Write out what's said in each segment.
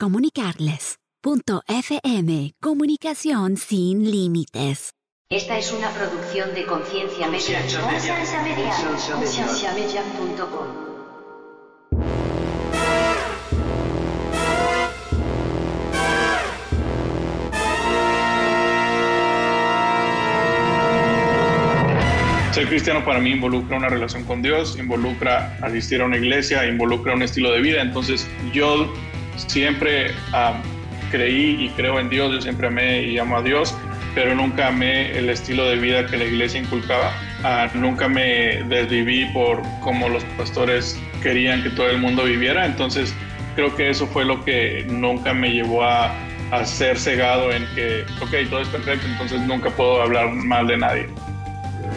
comunicarles. Punto FM, comunicación sin límites. Esta es una producción de Conciencia Media. Conciencia Media. Conciencia Media. Ser cristiano para mí involucra una relación con Dios, involucra asistir a una iglesia, involucra un estilo de vida. Entonces yo siempre creí y creo en Dios, yo siempre amé y amo a Dios, pero nunca amé el estilo de vida que la iglesia inculcaba. Ah, nunca me desviví por cómo los pastores querían que todo el mundo viviera. Entonces creo que eso fue lo que nunca me llevó a, a ser cegado en que, ok, todo es perfecto, entonces nunca puedo hablar mal de nadie.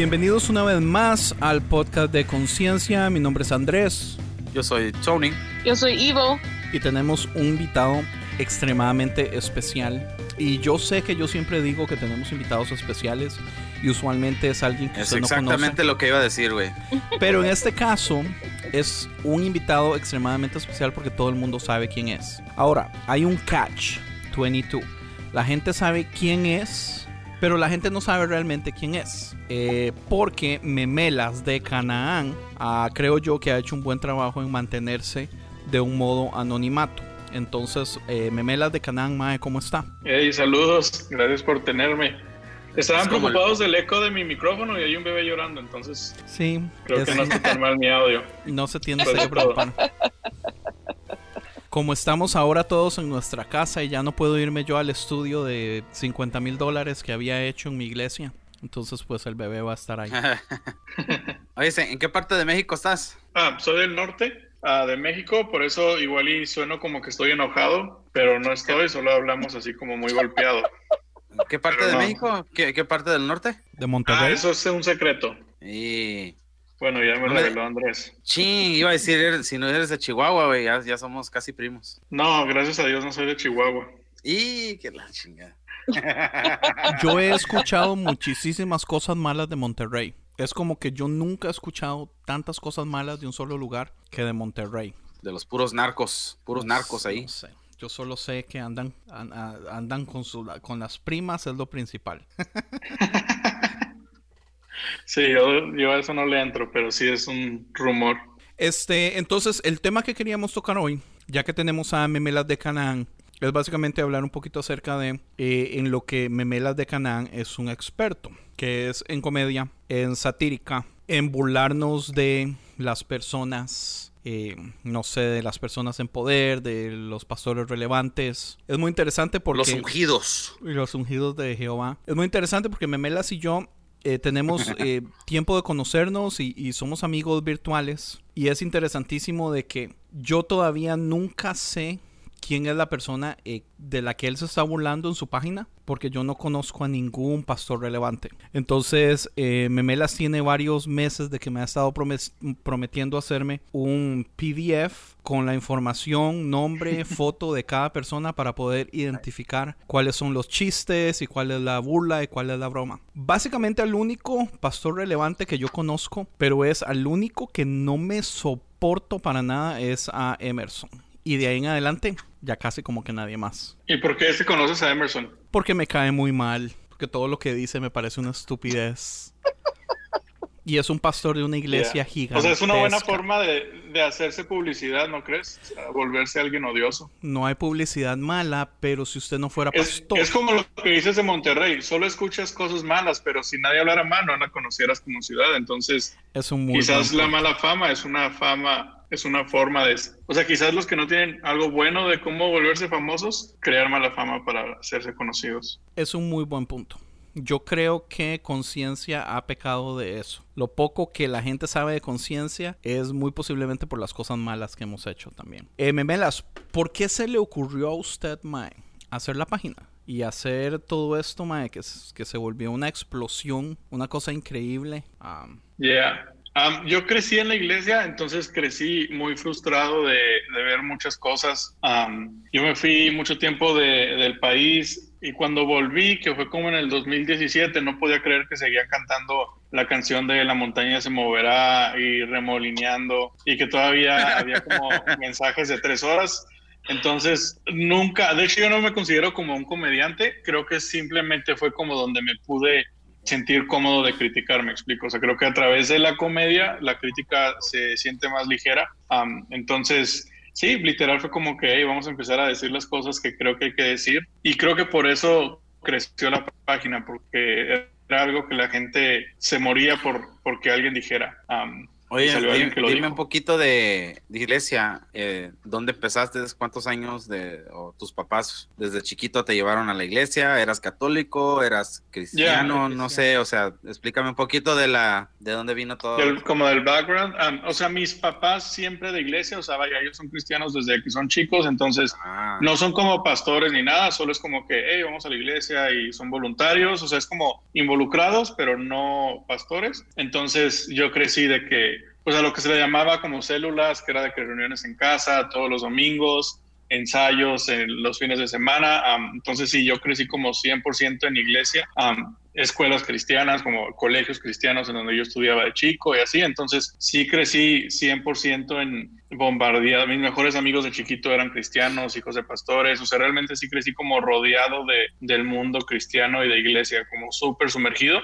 Bienvenidos una vez más al podcast de Conciencia. Mi nombre es Andrés. Yo soy Tony. Yo soy Ivo. Y tenemos un invitado extremadamente especial. Y yo sé que yo siempre digo que tenemos invitados especiales y usualmente es alguien que Es usted no exactamente conoce. lo que iba a decir, güey. Pero en este caso es un invitado extremadamente especial porque todo el mundo sabe quién es. Ahora, hay un catch 22. La gente sabe quién es, pero la gente no sabe realmente quién es. Eh, porque Memelas de Canaán, ah, creo yo que ha hecho un buen trabajo en mantenerse de un modo anonimato. Entonces, eh, Memelas de Canaán, Mae, ¿cómo está? Hey, saludos, gracias por tenerme. Estaban Es preocupados del eco de mi micrófono y hay un bebé llorando, entonces Sí, creo es- que no está tan mal mi audio. no se tiene que preocupar. Como estamos ahora todos en nuestra casa y ya no puedo irme yo al estudio de 50 mil dólares que había hecho en mi iglesia, entonces pues el bebé va a estar ahí. Oye, ¿en qué parte de México estás? Ah, soy del norte ah, de México, por eso igual y sueno como que estoy enojado, pero no estoy, solo hablamos así como muy golpeado. ¿En qué parte Pero de no. México? ¿Qué, qué parte del norte? ¿De Ah, Monterrey? eso es un secreto. Y... Bueno, ya me No me- reveló Andrés. Ching, iba a decir, eres- si no eres de Chihuahua, güey, ya, ya somos casi primos. No, gracias a Dios no soy de Chihuahua. Y que la chingada. Yo he escuchado muchísimas cosas malas de Monterrey. Es como que yo nunca he escuchado tantas cosas malas de un solo lugar que de Monterrey. De los puros narcos, puros narcos ahí. No sé. Yo solo sé que andan, andan con, su, con las primas, es lo principal. Sí, yo, yo a eso no le entro, pero sí es un rumor. Este, entonces, el tema que queríamos tocar hoy, ya que tenemos a Memelas de Canaán, es básicamente hablar un poquito acerca de eh, en lo que Memelas de Canaán es un experto, que es en comedia, en satírica, en burlarnos de las personas, eh, no sé, de las personas en poder, de los pastores relevantes. Es muy interesante porque... Los ungidos. los ungidos de Jehová. Es muy interesante porque Memelas y yo eh, tenemos eh, tiempo de conocernos y, y somos amigos virtuales. Y es interesantísimo de que yo todavía nunca sé quién es la persona eh, de la que él se está burlando en su página, porque yo no conozco a ningún pastor relevante. Entonces, eh, Memelas tiene varios meses de que me ha estado prometiendo hacerme un PDF con la información, nombre, foto de cada persona para poder identificar cuáles son los chistes y cuál es la burla y cuál es la broma. Básicamente, el único pastor relevante que yo conozco, pero es al único que no me soporto para nada, es a Emerson. Y de ahí en adelante, ya casi como que nadie más. ¿Y por qué te conoces a Emerson? Porque me cae muy mal. Porque todo lo que dice me parece una estupidez. Y es un pastor de una iglesia Yeah. gigante. O sea, es una buena forma de, de hacerse publicidad, ¿no crees? O sea, volverse alguien odioso. No hay publicidad mala, pero si usted no fuera pastor, es como lo que dices de Monterrey, solo escuchas cosas malas, pero si nadie hablara mal, no la conocieras como ciudad. Entonces, es un muy quizás la mala fama es una fama, es una forma de... O sea, quizás los que no tienen algo bueno de cómo volverse famosos, crear mala fama para hacerse conocidos. Es un muy buen punto. Yo creo que conciencia ha pecado de eso. Lo poco que la gente sabe de conciencia es muy posiblemente por las cosas malas que hemos hecho también. Eh, Memelas, ¿por qué se le ocurrió a usted, Mae, hacer la página? Y hacer todo esto, Mae, que, se volvió una explosión, una cosa increíble. Am, Yeah. Um, yo crecí en la iglesia, entonces crecí muy frustrado de, de ver muchas cosas. Um, yo me fui mucho tiempo de- del país y cuando volví, que fue como en el 2017, no podía creer que seguían cantando la canción de La montaña se moverá y remolineando y que todavía había como mensajes de tres horas. Entonces, nunca, de hecho yo no me considero como un comediante, creo que simplemente fue como donde me pude sentir cómodo de criticar, me explico. O sea, creo que a través de la comedia la crítica se siente más ligera. Am, entonces, sí, literal fue como que "Hey, vamos a empezar a decir las cosas que creo que hay que decir. Y creo que por eso creció la página, porque era algo que la gente se moría por porque alguien dijera. Oye, dime, que lo dime dijo. un poquito de, de iglesia. Eh, ¿Dónde empezaste? ¿Cuántos años de o tus papás desde chiquito te llevaron a la iglesia? ¿Eras católico? ¿Eras cristiano? No cristiano. sé, o sea, explícame un poquito de la de dónde vino todo. Del- como del background. o sea, mis papás siempre de iglesia, o sea, vaya, ellos son cristianos desde que son chicos, entonces Ah, no son como pastores ni nada, solo es como que, hey, vamos a la iglesia y son voluntarios, o sea, es como involucrados, pero no pastores. Entonces yo crecí de que, pues a lo que se le llamaba como células, que era de que reuniones en casa todos los domingos, ensayos en los fines de semana. entonces sí, yo crecí como 100% en iglesia. escuelas cristianas, como colegios cristianos en donde yo estudiaba de chico y así. Entonces sí crecí 100% en bombardeado. Mis mejores amigos de chiquito eran cristianos, hijos de pastores. O sea, realmente sí crecí como rodeado de, del mundo cristiano y de iglesia, como súper sumergido.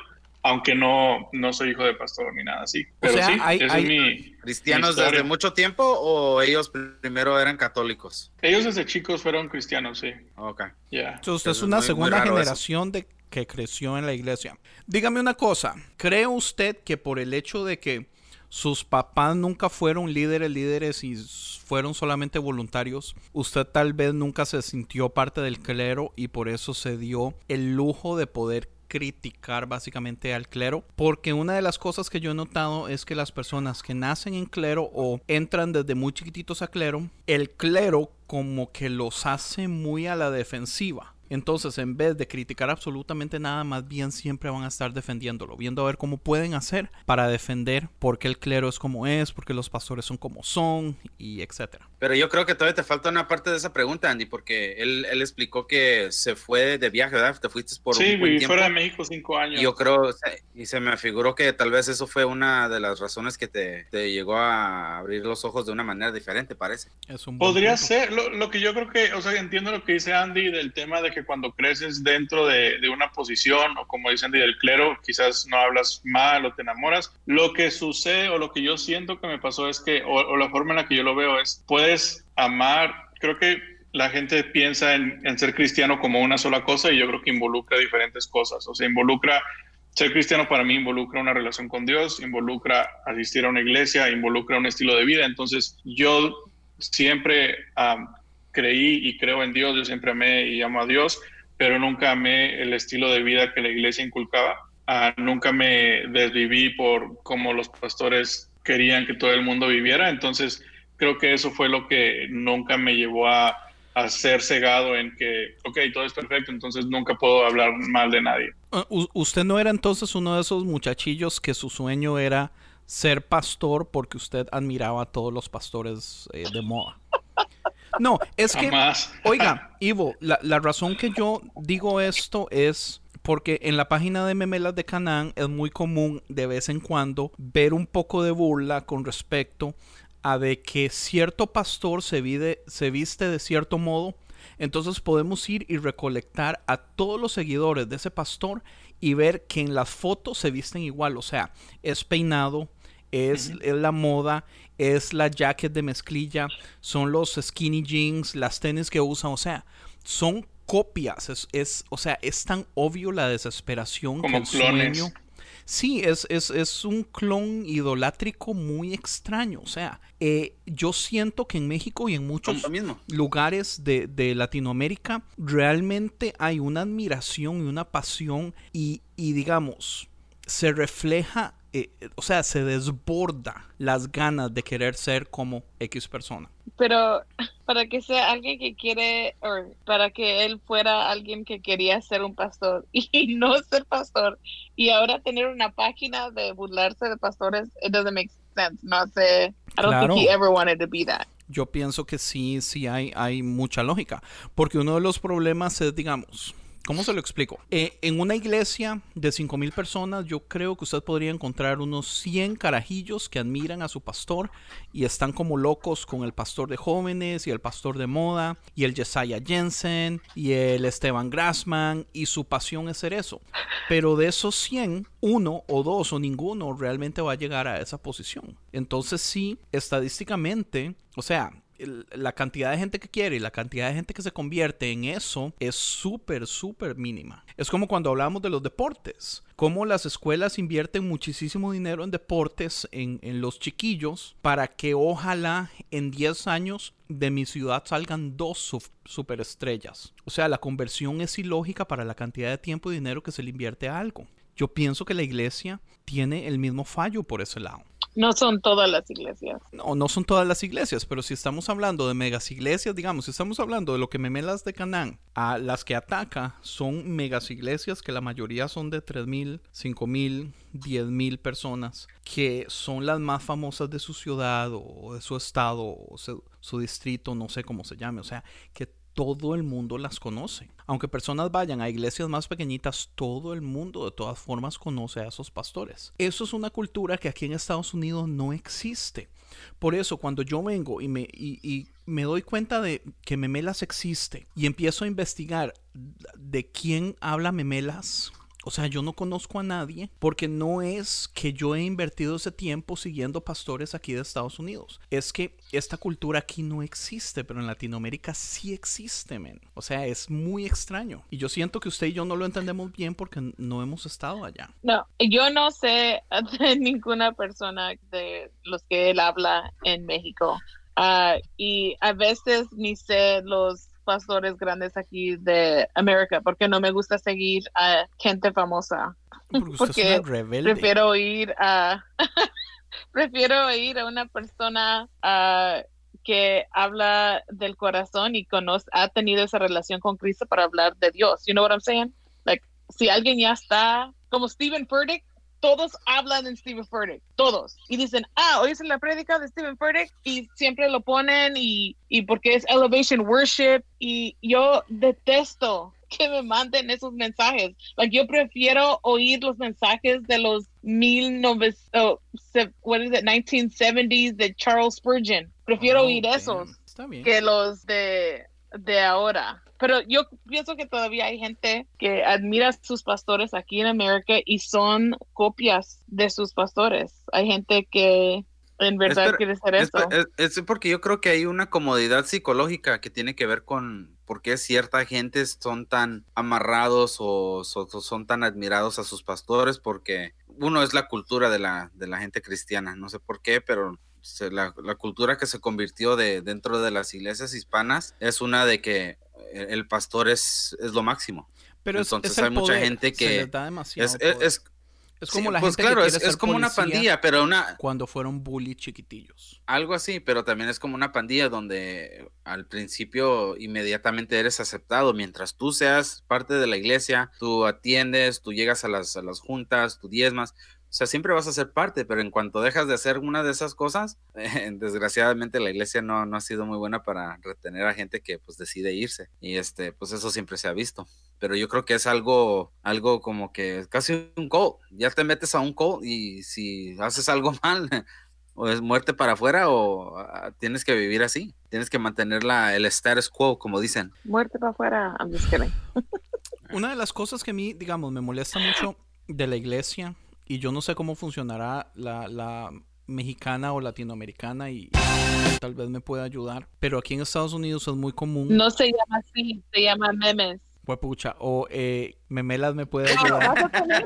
Aunque no, no soy hijo de pastor ni nada así. Pero sea, sí, hay- es mi... ¿Cristianos mi desde mucho tiempo o ellos primero eran católicos? Ellos desde chicos fueron cristianos, sí. Ok. Ya. Entonces, usted es una muy- muy segunda eso. generación de que creció en la iglesia. Dígame una cosa, ¿cree usted que por el hecho de que sus papás nunca fueron líderes, líderes y fueron solamente voluntarios, usted tal vez nunca se sintió parte del clero y por eso se dio el lujo de poder criticar básicamente al clero porque una de las cosas que yo he notado es que las personas que nacen en clero o entran desde muy chiquititos a clero el clero como que los hace muy a la defensiva entonces, en vez de criticar absolutamente nada, más bien siempre van a estar defendiéndolo, viendo a ver cómo pueden hacer para defender por qué el clero es como es, por qué los pastores son como son, y etcétera. Pero yo creo que todavía te falta una parte de esa pregunta, Andy, porque él, él explicó que se fue de viaje, ¿verdad? Te fuiste por Sí, un buen viví tiempo. fuera de México cinco años. Yo creo, y se me figuró que tal vez eso fue una de las razones que te, te llegó a abrir los ojos de una manera diferente, parece. Es un Podría punto. ser, lo, lo que yo creo que, o sea, entiendo lo que dice Andy del tema de que cuando creces dentro de, de una posición, o como dice Andy del clero, quizás no hablas mal o te enamoras. Lo que sucede o lo que yo siento que me pasó es que, o, o la forma en la que yo lo veo es, puedes amar, creo que la gente piensa en, ser cristiano como una sola cosa y yo creo que involucra diferentes cosas, o sea, involucra ser cristiano para mí involucra una relación con Dios, involucra asistir a una iglesia, involucra un estilo de vida. Entonces, yo siempre creí y creo en Dios, yo siempre amé y amo a Dios, pero nunca amé el estilo de vida que la iglesia inculcaba. Uh, nunca me desviví por cómo los pastores querían que todo el mundo viviera. Entonces, creo que eso fue lo que nunca me llevó a, a ser cegado en que, ok, todo es perfecto, entonces nunca puedo hablar mal de nadie. Uh, ¿Usted no era entonces uno de esos muchachillos que su sueño era ser pastor porque usted admiraba a todos los pastores eh, de moda? No, es que, oiga, Ivo, la, la razón que yo digo esto es porque en la página de Memelas de Canaán es muy común de vez en cuando ver un poco de burla con respecto a de que cierto pastor se, vide, se viste de cierto modo Entonces podemos ir y recolectar a todos los seguidores de ese pastor y ver que en las fotos se visten igual, o sea, es peinado, es, es la moda, es la jacket de mezclilla, son los skinny jeans, las tenis que usan, o sea, son copias, es, es o sea, es tan obvio la desesperación Como que el clones. sueño. Sí, es, es, es un clon idolátrico muy extraño. O sea, eh, yo siento que en México y en muchos mismo. lugares de, de Latinoamérica realmente hay una admiración y una pasión y, y digamos, se refleja, eh, o sea, se desborda las ganas de querer ser como X persona. Pero para que sea alguien que quiere, o para que él fuera alguien que quería ser un pastor y no ser pastor, y ahora tener una página de burlarse de pastores, it doesn't make sense. No sé, I don't Claro. think he ever wanted to be that. Yo pienso que sí, sí hay, hay mucha lógica. Porque uno de los problemas es, digamos, ¿cómo se lo explico? Eh, en una iglesia de 5.000 personas, yo creo que usted podría encontrar unos 100 carajillos que admiran a su pastor y están como locos con el pastor de jóvenes y el pastor de moda y el Jesiah Jensen y el Esteban Grassman y su pasión es ser eso. Pero de esos 100, uno o dos o ninguno realmente va a llegar a esa posición. Entonces sí, estadísticamente, o sea, la cantidad de gente que quiere y la cantidad de gente que se convierte en eso es súper, súper mínima. Es como cuando hablamos de los deportes, cómo las escuelas invierten muchísimo dinero en deportes, en, en los chiquillos, para que ojalá en 10 años de mi ciudad salgan dos su- superestrellas. O sea, la conversión es ilógica para la cantidad de tiempo y dinero que se le invierte a algo. Yo pienso que la iglesia tiene el mismo fallo por ese lado. No son todas las iglesias. No, no son todas las iglesias, pero si estamos hablando de megas iglesias, digamos, si estamos hablando de lo que memelas de Canaán, a las que ataca son megas iglesias que la mayoría son de 3.000, 5.000, 10.000 personas, que son las más famosas de su ciudad o de su estado o su, su distrito, no sé cómo se llame, o sea, que todo el mundo las conoce. Aunque personas vayan a iglesias más pequeñitas, todo el mundo de todas formas conoce a esos pastores. Eso es una cultura que aquí en Estados Unidos no existe. Por eso cuando yo vengo y me, doy cuenta de que Memelas existe y empiezo a investigar de quién habla Memelas, o sea, yo no conozco a nadie porque no es que yo he invertido ese tiempo siguiendo pastores aquí de Estados Unidos. Es que esta cultura aquí no existe, pero en Latinoamérica sí existe, men. O sea, es muy extraño. Y yo siento que usted y yo no lo entendemos bien porque no hemos estado allá. No, yo no sé de ninguna persona de los que él habla en México. Ah, y a veces ni sé los pastores grandes aquí de América porque no me gusta seguir a gente famosa. Porque Porque. Prefiero ir a prefiero ir a una persona ah, que habla del corazón y conoce, ha tenido esa relación con Cristo para hablar de Dios. You know what I'm saying? Like, si alguien ya está, como Stephen Furtick, todos hablan en Stephen Furtick, todos. Y dicen, ah, hoy es la prédica de Stephen Furtick y siempre lo ponen y, y porque es Elevation Worship y yo detesto que me manden esos mensajes. Like, yo prefiero oír los mensajes de los 1900, oh, se- what is it, 1970s de Charles Spurgeon. Prefiero Ah, oír esos Está bien. que los de, de ahora. Pero yo pienso que todavía hay gente que admira a sus pastores aquí en América y son copias de sus pastores. Hay gente que en verdad quiere ser Es, esto. es- es porque yo creo que hay una comodidad psicológica que tiene que ver con por qué cierta gente son tan amarrados o, so- son tan admirados a sus pastores, porque uno es la cultura de la, de la gente cristiana, no sé por qué, pero la, la cultura que se convirtió de, dentro de las iglesias hispanas es una de que el, pastor es, es lo máximo. Pero es, entonces es hay mucha gente que da demasiado Es, es, es- sí, como la pues gente claro, que es, quiere es ser como una pandilla, pero una, cuando fueron bully chiquitillos. Algo así, pero también es como una pandilla donde al principio inmediatamente eres aceptado. Mientras tú seas parte de la iglesia, tú atiendes, tú llegas a las, a las juntas, tú diezmas. O sea, siempre vas a ser parte, pero en cuanto dejas de hacer una de esas cosas, desgraciadamente la iglesia no, no ha sido muy buena para retener a gente que pues decide irse. Y este, pues eso siempre se ha visto. Pero yo creo que es algo, algo como que casi un cult. Ya te metes a un cult y si haces algo mal, o es muerte para afuera o ah, tienes que vivir así. Tienes que mantener la, el status quo, como dicen. Muerte para afuera. I'm just kidding. Una de las cosas que a mí, digamos, me molesta mucho de la iglesia, y yo no sé cómo funcionará la, la mexicana o latinoamericana, y tal vez me pueda ayudar, pero aquí en Estados Unidos es muy común. No se llama así, se llama memes. Huepucha, o eh, Memelas me puede No, ayudar. vas a tener,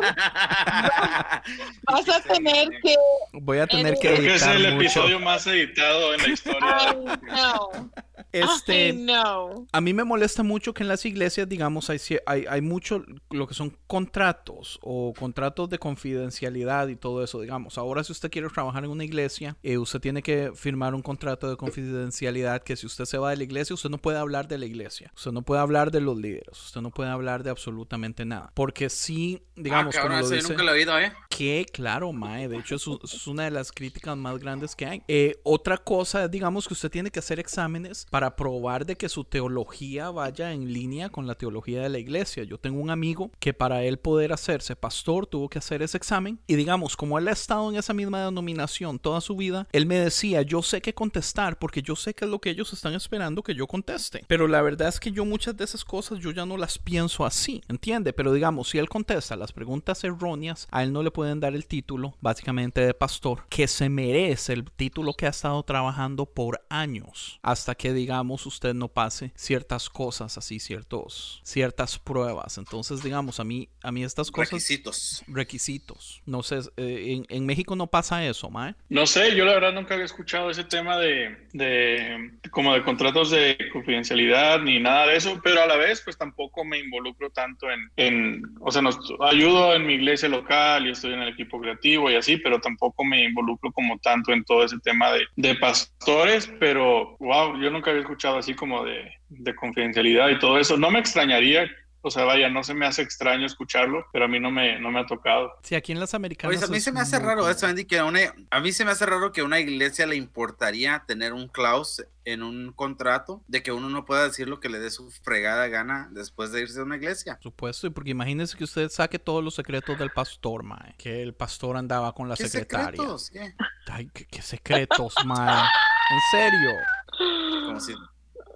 vas a tener que. Voy a tener que Creo que es editar el mucho. episodio más editado en la historia. Ay, no. Este, Ay, no. A mí me molesta mucho que en las iglesias, digamos, hay, hay, hay mucho lo que son contratos o contratos de confidencialidad y todo eso, digamos. Ahora si usted quiere trabajar en una iglesia, eh, usted tiene que firmar un contrato de confidencialidad que si usted se va de la iglesia, usted no puede hablar de la iglesia. Usted no puede hablar de los líderes. Usted no puede hablar de absolutamente nada. Porque si, digamos, ah, cabrón, como lo eso yo dice... nunca lo he oído, ¿eh? Que claro, Mae. De hecho, eso es una de las críticas más grandes que hay. Eh, otra cosa es, digamos, que usted tiene que hacer exámenes para probar de que su teología vaya en línea con la teología de la iglesia. Yo tengo un amigo que para él poder hacerse pastor tuvo que hacer ese examen. Y digamos, como él ha estado en esa misma denominación toda su vida, él me decía, yo sé qué contestar porque yo sé que es lo que ellos están esperando que yo conteste. Pero la verdad es que yo muchas de esas cosas yo ya no las pienso así, ¿entiende? Pero digamos, si él contesta las preguntas erróneas, a él no le pueden dar el título, básicamente de pastor, que se merece el título que ha estado trabajando por años, hasta que digamos usted no pase ciertas cosas así, ciertos, ciertas pruebas. Entonces, digamos, a mí, a mí estas cosas Requisitos. requisitos. No sé, eh, en, en México no pasa eso, mae. No sé, yo la verdad nunca había escuchado ese tema de, de como de contratos de confidencialidad ni nada de eso, pero a la vez pues tampoco me involucro tanto en, en o sea, nos ayudo en mi iglesia local y estoy en el equipo creativo y así, pero tampoco me involucro como tanto en todo ese tema de, de pastores, pero wow, yo nunca había escuchado así como de, de confidencialidad y todo eso. No me extrañaría. O sea, vaya, no se me hace extraño escucharlo, pero a mí no me, no me ha tocado. Sí, aquí en las americanas. Oye, a mí se me hace raro eso, Andy, que a, una, a mí se me hace raro que a una iglesia le importaría tener un clause en un contrato de que uno no pueda decir lo que le dé su fregada gana después de irse a una iglesia. Por supuesto, y porque imagínese que usted saque todos los secretos del pastor, mae. Que el pastor andaba con la ¿Qué secretaria. secretos? ¿Qué? Ay, ¿qué, qué secretos, mae. En serio. Como si,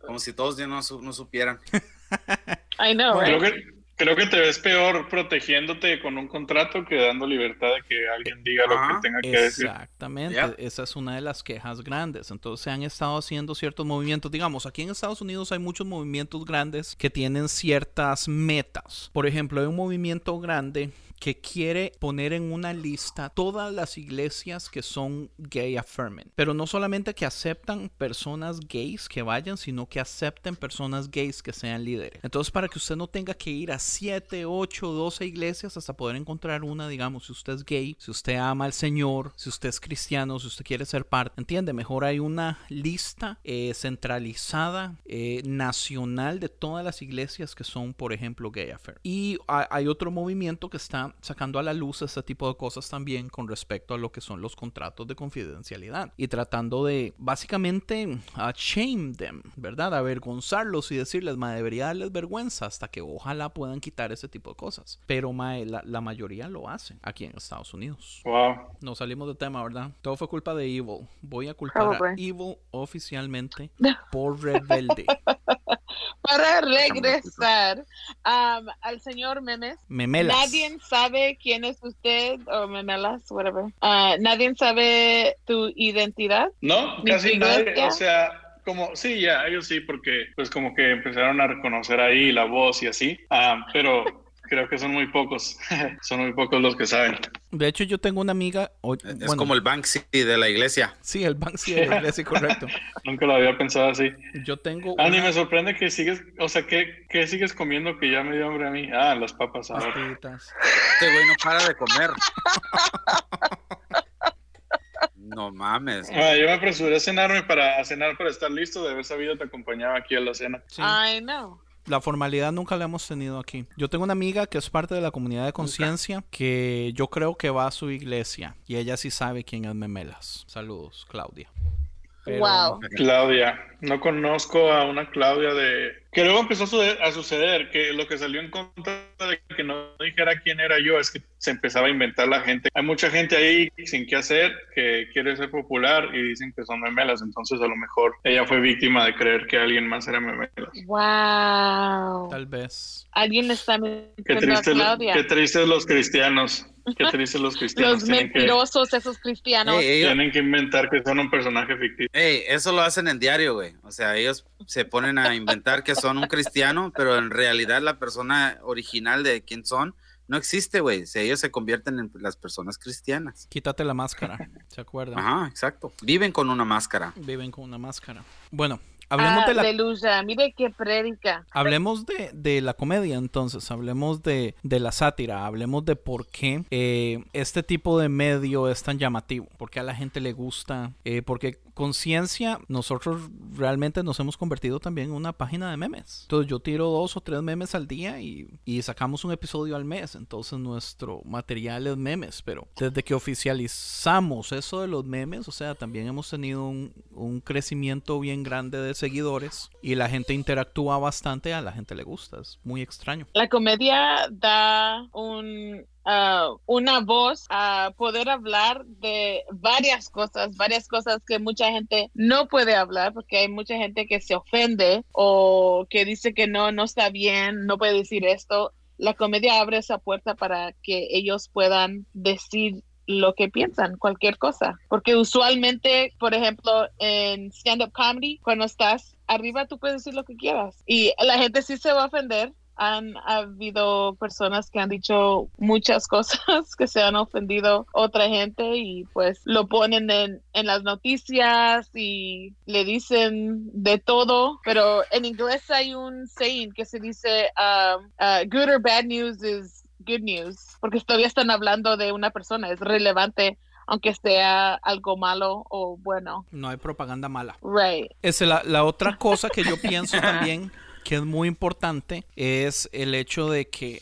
como si todos ya no, no supieran. I know, Creo right? que, creo que te ves peor protegiéndote con un contrato que dando libertad de que alguien diga lo que tenga que decir. Exactamente, esa es una de las quejas grandes. Entonces se han estado haciendo ciertos movimientos. Digamos, aquí en Estados Unidos hay muchos movimientos grandes que tienen ciertas metas. Por ejemplo, hay un movimiento grande que quiere poner en una lista todas las iglesias que son gay affirming. Pero no solamente que aceptan personas gays que vayan, sino que acepten personas gays que sean líderes. Entonces, para que usted no tenga que ir a 7, 8, 12 iglesias hasta poder encontrar una, digamos, si usted es gay, si usted ama al Señor, si usted es cristiano, si usted quiere ser parte, ¿entiende? Mejor hay una lista eh, centralizada, eh, nacional de todas las iglesias que son, por ejemplo, gay affirming. Y hay, otro movimiento que está sacando a la luz este tipo de cosas también con respecto a lo que son los contratos de confidencialidad y tratando de básicamente uh, shame them, ¿verdad? Avergonzarlos y decirles, ma, debería darles vergüenza hasta que ojalá puedan quitar ese tipo de cosas. Pero ma, la, la mayoría lo hacen aquí en Estados Unidos. Wow. Nos salimos de tema, ¿verdad? Todo fue culpa de Evil. Voy a culpar a Probably. Evil oficialmente por rebelde. Para regresar um, al señor Memes, Memelas. nadie sabe quién es usted o Memelas, whatever. Ah, nadie sabe tu identidad. No, ¿Ni casi nadie. O sea, como, sí, ya, ellos sí, porque pues como que empezaron a reconocer ahí la voz y así. Ah, pero creo que son muy pocos. son muy pocos los que saben. De hecho, yo tengo una amiga. o- Es bueno, como el Banksy de la iglesia. Sí, el Banksy de la iglesia, correcto. Nunca lo había pensado así. Yo tengo. Andy, una- me sorprende que sigues, o sea, ¿qué, qué sigues comiendo que ya me dio hambre a mí? Ah, las papas ahora. papitas. Este güey no para de comer. No mames. Ah, yo me apresuré a cenarme para a cenar para estar listo de haber sabido te acompañaba aquí a la cena. Sí. I know. La formalidad nunca la hemos tenido aquí. Yo tengo una amiga que es parte de la comunidad de conciencia que yo creo que va a su iglesia y ella sí sabe quién es Memelas. Saludos, Claudia. Pero- Wow. Claudia. No conozco a una Claudia de... Que luego empezó a suceder, que lo que salió en contra de que no dijera quién era yo es que se empezaba a inventar la gente. Hay mucha gente ahí sin qué hacer que quiere ser popular y dicen que son memelas. Entonces a lo mejor ella fue víctima de creer que alguien más era memelas. Wow. Tal vez. Alguien está tristes, qué tristes los cristianos. Qué tristes los cristianos. Los tienen, que, mentirosos, esos cristianos. Ey, ellos- tienen que inventar que son un personaje ficticio. ey, eso lo hacen en diario, güey. O sea, ellos se ponen a inventar que son un cristiano, pero en realidad la persona original de quién son no existe, güey. O sea, ellos se convierten en las personas cristianas. Quítate la máscara, ¿se acuerdan? Ajá, exacto. Viven con una máscara. Viven con una máscara. Bueno, hablemos de la Aleluya. Mire qué prédica. Hablemos de, de la comedia entonces, hablemos de, de la sátira, hablemos de por qué eh, este tipo de medio es tan llamativo, por qué a la gente le gusta, eh, porque conciencia, nosotros realmente nos hemos convertido también en una página de memes. Entonces yo tiro dos o tres memes al día y, y sacamos un episodio al mes, entonces nuestro material es memes, pero desde que oficializamos eso de los memes, o sea, también hemos tenido un, un crecimiento bien grande de seguidores y la gente interactúa bastante, a la gente le gusta, es muy extraño. La comedia da un, ah, una voz a poder hablar de varias cosas, varias cosas que mucha gente no puede hablar porque hay mucha gente que se ofende o que dice que no, no está bien, no puede decir esto. La comedia abre esa puerta para que ellos puedan decir lo que piensan, cualquier cosa. Porque usualmente, por ejemplo, en stand-up comedy, cuando estás arriba, tú puedes decir lo que quieras. Y la gente sí se va a ofender. Han habido personas que han dicho muchas cosas que se han ofendido otra gente y pues lo ponen en, en las noticias y le dicen de todo. Pero en inglés hay un saying que se dice um, uh, good or bad news is good news, porque todavía están hablando de una persona, es relevante aunque sea algo malo o bueno. No hay propaganda mala. Right. Es la, la otra cosa que yo pienso también que es muy importante es el hecho de que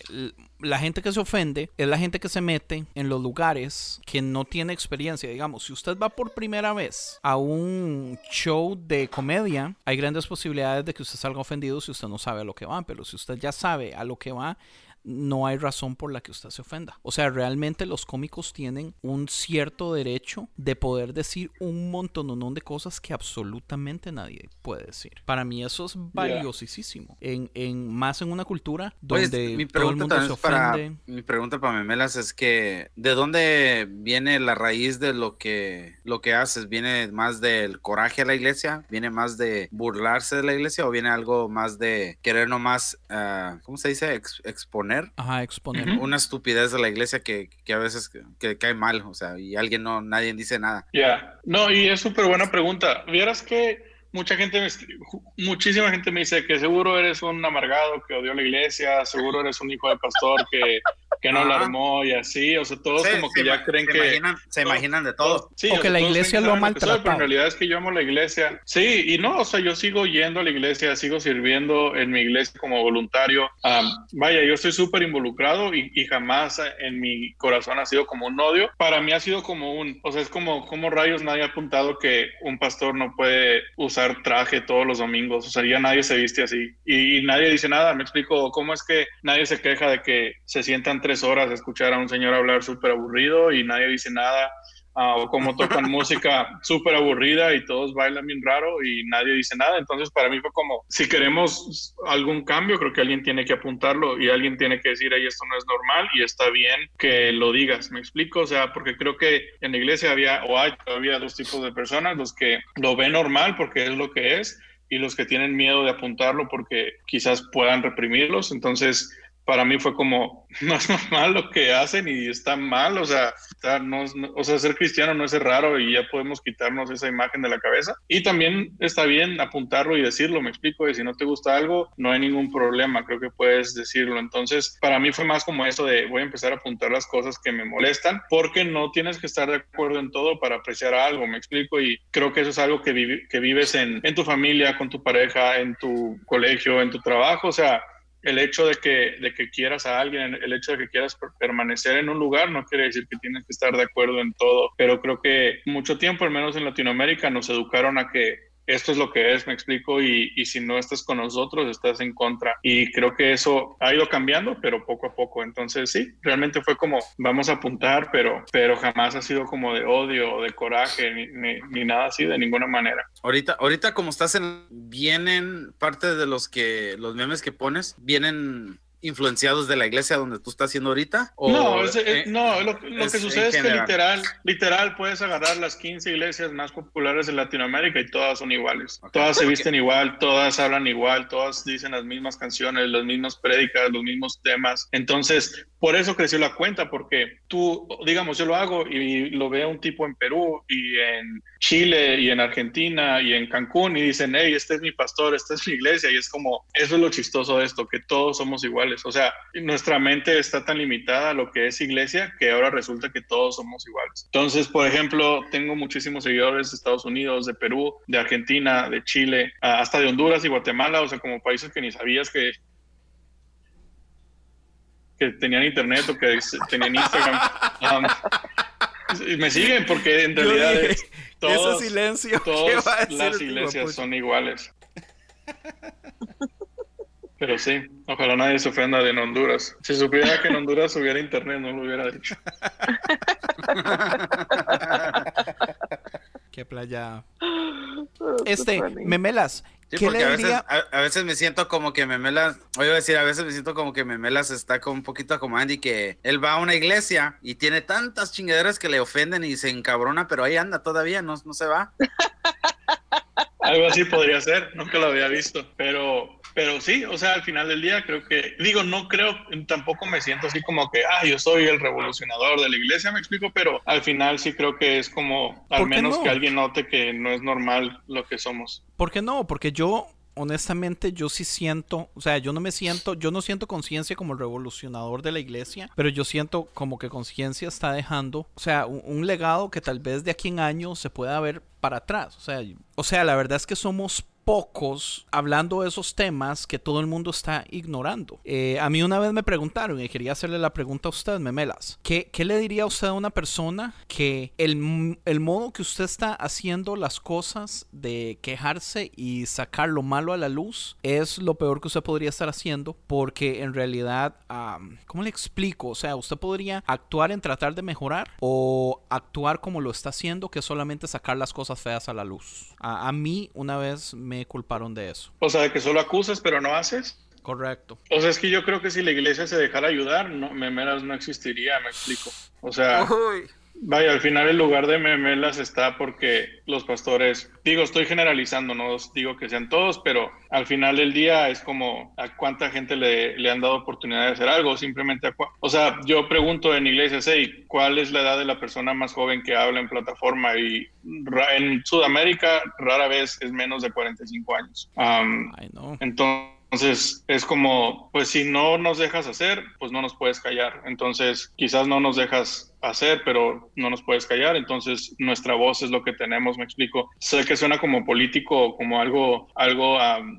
la gente que se ofende es la gente que se mete en los lugares que no tiene experiencia. Digamos, si usted va por primera vez a un show de comedia, hay grandes posibilidades de que usted salga ofendido si usted no sabe a lo que va. Pero si usted ya sabe a lo que va, no hay razón por la que usted se ofenda. O sea, realmente los cómicos tienen un cierto derecho de poder decir un montón de cosas que absolutamente nadie puede decir. Para mí eso es valiosísimo. En, en, más en una cultura donde mi todo el mundo se es para, ofende. mi pregunta para Memelas es que ¿de dónde viene la raíz de lo que lo que haces? ¿Viene más del coraje a la iglesia? ¿Viene más de burlarse de la iglesia o viene algo más de querer nomás, ah, ¿cómo se dice? Ex- exponer Ajá, exponer. una estupidez de la iglesia que, que a veces que, que cae mal, o sea, y alguien no, nadie dice nada. Ya, no, y es súper buena pregunta. Vieras que mucha gente, me muchísima gente me dice que seguro eres un amargado que odió la iglesia, seguro eres un hijo de pastor que, que no la armó y así, o sea, todos Sí, como que ya creen se que... imaginan, se imaginan de todo. Sí, O sea, que la todos iglesia lo ha soy, maltratado. Pero en realidad es que yo amo la iglesia. Sí, y no, o sea, yo sigo yendo a la iglesia, sigo sirviendo en mi iglesia como voluntario. Am, vaya, yo estoy súper involucrado y, y jamás en mi corazón ha sido como un odio. Para mí ha sido como un, o sea, es como, como rayos nadie ha apuntado que un pastor no puede usar traje todos los domingos. O sea, ya nadie se viste así. Y, y nadie dice nada. Me explico, ¿cómo es que nadie se queja de que se sientan tres horas a escuchar a un señor hablar súper aburrido y nadie dice nada? Ah, o como tocan música súper aburrida y todos bailan bien raro y nadie dice nada. Entonces, para mí fue como, si queremos algún cambio, creo que alguien tiene que apuntarlo y alguien tiene que decir, ahí esto no es normal y está bien que lo digas. ¿Me explico? O sea, porque creo que en la iglesia había o hay todavía dos tipos de personas, los que lo ven normal porque es lo que es y los que tienen miedo de apuntarlo porque quizás puedan reprimirlos. Entonces, para mí fue como, no es normal lo que hacen y está mal, o sea, no o sea, ser cristiano no es raro y ya podemos quitarnos esa imagen de la cabeza. Y también está bien apuntarlo y decirlo, me explico, y si no te gusta algo, no hay ningún problema, creo que puedes decirlo. Entonces, para mí fue más como eso de voy a empezar a apuntar las cosas que me molestan, porque no tienes que estar de acuerdo en todo para apreciar algo, me explico, y creo que eso es algo que, vivi- que vives en, en tu familia, con tu pareja, en tu colegio, en tu trabajo, o sea, el hecho de que, de que quieras a alguien, el hecho de que quieras permanecer en un lugar no quiere decir que tienes que estar de acuerdo en todo, pero creo que mucho tiempo, al menos en Latinoamérica, nos educaron a que esto es lo que es, me explico, y, si no estás con nosotros, estás en contra. Y creo que eso ha ido cambiando, pero poco a poco. Entonces, sí, realmente fue como, vamos a apuntar, pero, pero jamás ha sido como de odio o de coraje, ni, ni, nada así, de ninguna manera. Ahorita, ahorita como estás en, vienen parte de los que, los memes que pones, vienen influenciados de la iglesia donde tú estás haciendo ahorita? no, no, lo, que sucede es que literal, literal puedes agarrar las 15 iglesias más populares de Latinoamérica y todas son iguales. Todas se visten igual, todas hablan igual, todas dicen las mismas canciones, las mismas prédicas, los mismos temas. Entonces, por eso creció la cuenta, porque tú, digamos, yo lo hago y lo veo un tipo en Perú y en Chile y en Argentina y en Cancún y dicen, hey, este es mi pastor, esta es mi iglesia. Y es como, eso es lo chistoso de esto, que todos somos iguales. O sea, nuestra mente está tan limitada a lo que es iglesia que ahora resulta que todos somos iguales. Entonces, por ejemplo, tengo muchísimos seguidores de Estados Unidos, de Perú, de Argentina, de Chile, hasta de Honduras y Guatemala, o sea, como países que ni sabías que que tenían internet o que tenían Instagram. Um, me siguen porque en realidad es, todos, ese silencio, todas las iglesias son iguales. Pero sí, ojalá nadie se ofenda de en Honduras. Si supiera que en Honduras hubiera internet, no lo hubiera dicho. Qué playa. Este, Memelas, Sí, porque a, veces, a, veces, me siento como que Memelas, voy a decir, a veces me siento como que Memelas está como un poquito como Andy, que él va a una iglesia y tiene tantas chingaderas que le ofenden y se encabrona, pero ahí anda todavía, no, no se va. Algo así podría ser, nunca lo había visto, pero pero sí, o sea, al final del día creo que, digo, no creo, tampoco me siento así como que, ah, yo soy el revolucionador de la iglesia, me explico, pero al final sí creo que es como, al menos que alguien note que no es normal lo que somos. ¿Por qué no? Porque yo honestamente yo sí siento, o sea, yo no me siento, yo no siento conciencia como el revolucionador de la iglesia, pero yo siento como que conciencia está dejando, o sea, un, un, legado que tal vez de aquí en años se pueda ver para atrás, o sea, o sea, la verdad es que somos pocos hablando de esos temas que todo el mundo está ignorando. Eh, a mí una vez me preguntaron y quería hacerle la pregunta a usted, Memelas. ¿Qué, qué le diría usted a una persona que el, el, modo que usted está haciendo las cosas de quejarse y sacar lo malo a la luz es lo peor que usted podría estar haciendo? Porque en realidad, ¿cómo le explico? O sea, usted podría actuar en tratar de mejorar o actuar como lo está haciendo, que es solamente sacar las cosas feas a la luz. A, a mí una vez me me culparon de eso. O sea, de que solo acusas pero no haces. Correcto. O sea, es que yo creo que si la iglesia se dejara ayudar, no, Memelas no existiría, me explico. O sea, vaya, al final el lugar de Memelas está porque los pastores, digo, estoy generalizando, no digo que sean todos, pero al final del día es como a cuánta gente le, le han dado oportunidad de hacer algo, simplemente a o sea, yo pregunto en iglesias, hey, ¿cuál es la edad de la persona más joven que habla en plataforma? Y en Sudamérica rara vez es menos de 45 años. Ay, no. Entonces entonces es como, pues si no nos dejas hacer, pues no nos puedes callar. Entonces quizás no nos dejas hacer, pero no nos puedes callar. Entonces, nuestra voz es lo que tenemos, me explico. Sé que suena como político, como algo, algo,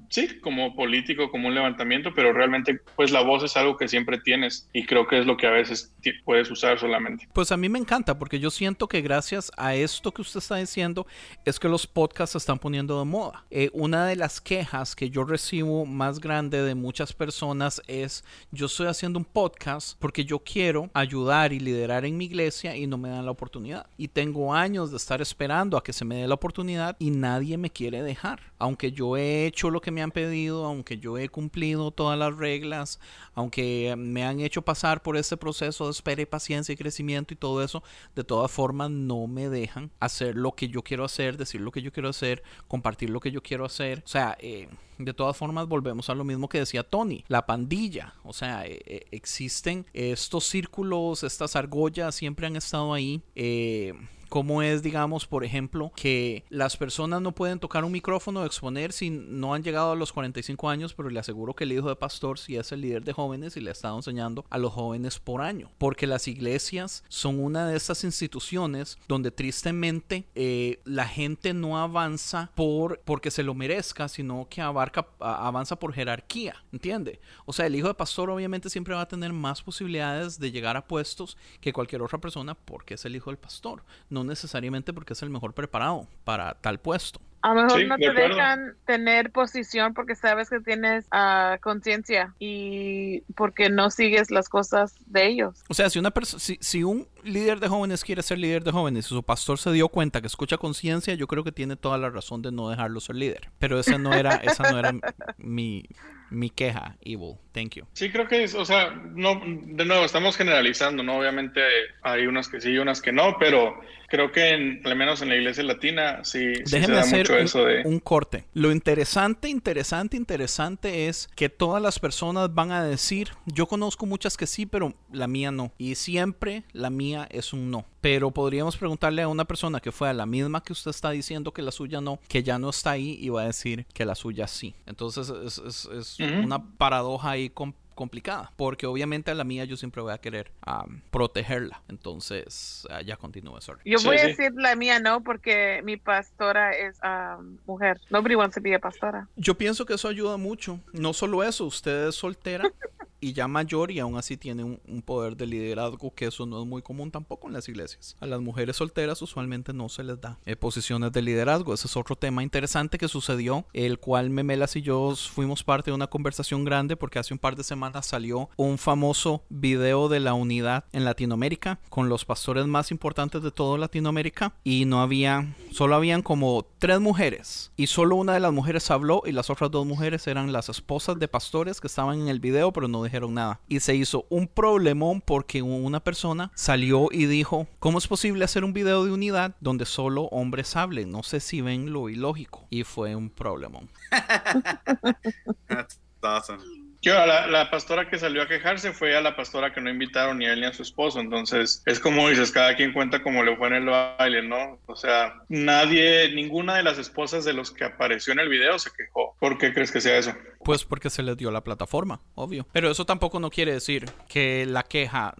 sí, como político, como un levantamiento, pero realmente, pues la voz es algo que siempre tienes y creo que es lo que a veces puedes usar solamente. Pues a mí me encanta porque yo siento que gracias a esto que usted está diciendo es que los podcasts se están poniendo de moda. Eh, una de las quejas que yo recibo más grande de muchas personas es yo estoy haciendo un podcast porque yo quiero ayudar y liderar en mi iglesia y no me dan la oportunidad. Y tengo años de estar esperando a que se me dé la oportunidad y nadie me quiere dejar. Aunque yo he hecho lo que me han pedido, aunque yo he cumplido todas las reglas, aunque me han hecho pasar por ese proceso de espera y paciencia y crecimiento y todo eso, de todas formas no me dejan hacer lo que yo quiero hacer, decir lo que yo quiero hacer, compartir lo que yo quiero hacer. O sea, eh, de todas formas volvemos a lo mismo que decía Tony, la pandilla. O sea, eh, eh, existen estos círculos, estas argollas siempre han estado ahí. Eh, cómo es, digamos, por ejemplo, que las personas no pueden tocar un micrófono o exponer si no han llegado a los 45 años, pero le aseguro que el hijo de pastor sí es el líder de jóvenes y le ha estado enseñando a los jóvenes por año, porque las iglesias son una de esas instituciones donde tristemente eh, la gente no avanza por porque se lo merezca, sino que abarca, avanza por jerarquía, ¿entiende? O sea, el hijo de pastor obviamente siempre va a tener más posibilidades de llegar a puestos que cualquier otra persona porque es el hijo del pastor, no necesariamente porque es el mejor preparado para tal puesto. A lo mejor no te dejan tener posición porque sabes que tienes uh, conciencia y porque no sigues las cosas de ellos. O sea, si una persona, si, si, un líder de jóvenes quiere ser líder de jóvenes y su pastor se dio cuenta que escucha conciencia, yo creo que tiene toda la razón de no dejarlo ser líder. Pero esa no era, esa no era mi, mi queja, Evil. Thank you. Sí, creo que es, o sea, no, de nuevo, estamos generalizando, ¿no? Obviamente hay unas que sí y unas que no, pero creo que en, al menos en la iglesia latina sí, sí se da hacer mucho un, eso de... un corte. Lo interesante, interesante, interesante es que todas las personas van a decir, yo conozco muchas que sí, pero la mía no. Y siempre la mía es un no. Pero podríamos preguntarle a una persona que fue a la misma que usted está diciendo que la suya no, que ya no está ahí y va a decir que la suya sí. Entonces es, es, es uh -huh. una paradoja ahí con complicada, porque obviamente a la mía yo siempre voy a querer um, protegerla. Entonces, uh, ya continúe, sorry. Yo voy sí, a decir sí. la mía no, porque mi pastora es um, mujer. Nobody wants to be a pastora. Yo pienso que eso ayuda mucho. No solo eso, usted es soltera. y ya mayor y aún así tiene un, un, poder de liderazgo que eso no es muy común tampoco en las iglesias. A las mujeres solteras usualmente no se les da eh, posiciones de liderazgo. Ese es otro tema interesante que sucedió, el cual Memelas y yo fuimos parte de una conversación grande porque hace un par de semanas salió un famoso video de la unidad en Latinoamérica con los pastores más importantes de toda Latinoamérica y no había, solo habían como tres mujeres y solo una de las mujeres habló y las otras dos mujeres eran las esposas de pastores que estaban en el video pero no nada. Y se hizo un problemón porque una persona salió y dijo, ¿cómo es posible hacer un video de unidad donde solo hombres hablen? No sé si ven lo ilógico. Y fue un problemón. La, la, pastora que salió a quejarse fue a la pastora que no invitaron ni a él ni a su esposo. Entonces, es como dices, cada quien cuenta como le fue en el baile, ¿no? O sea, nadie, ninguna de las esposas de los que apareció en el video se quejó. ¿Por qué crees que sea eso? Pues porque se les dio la plataforma, obvio. Pero eso tampoco no quiere decir que la queja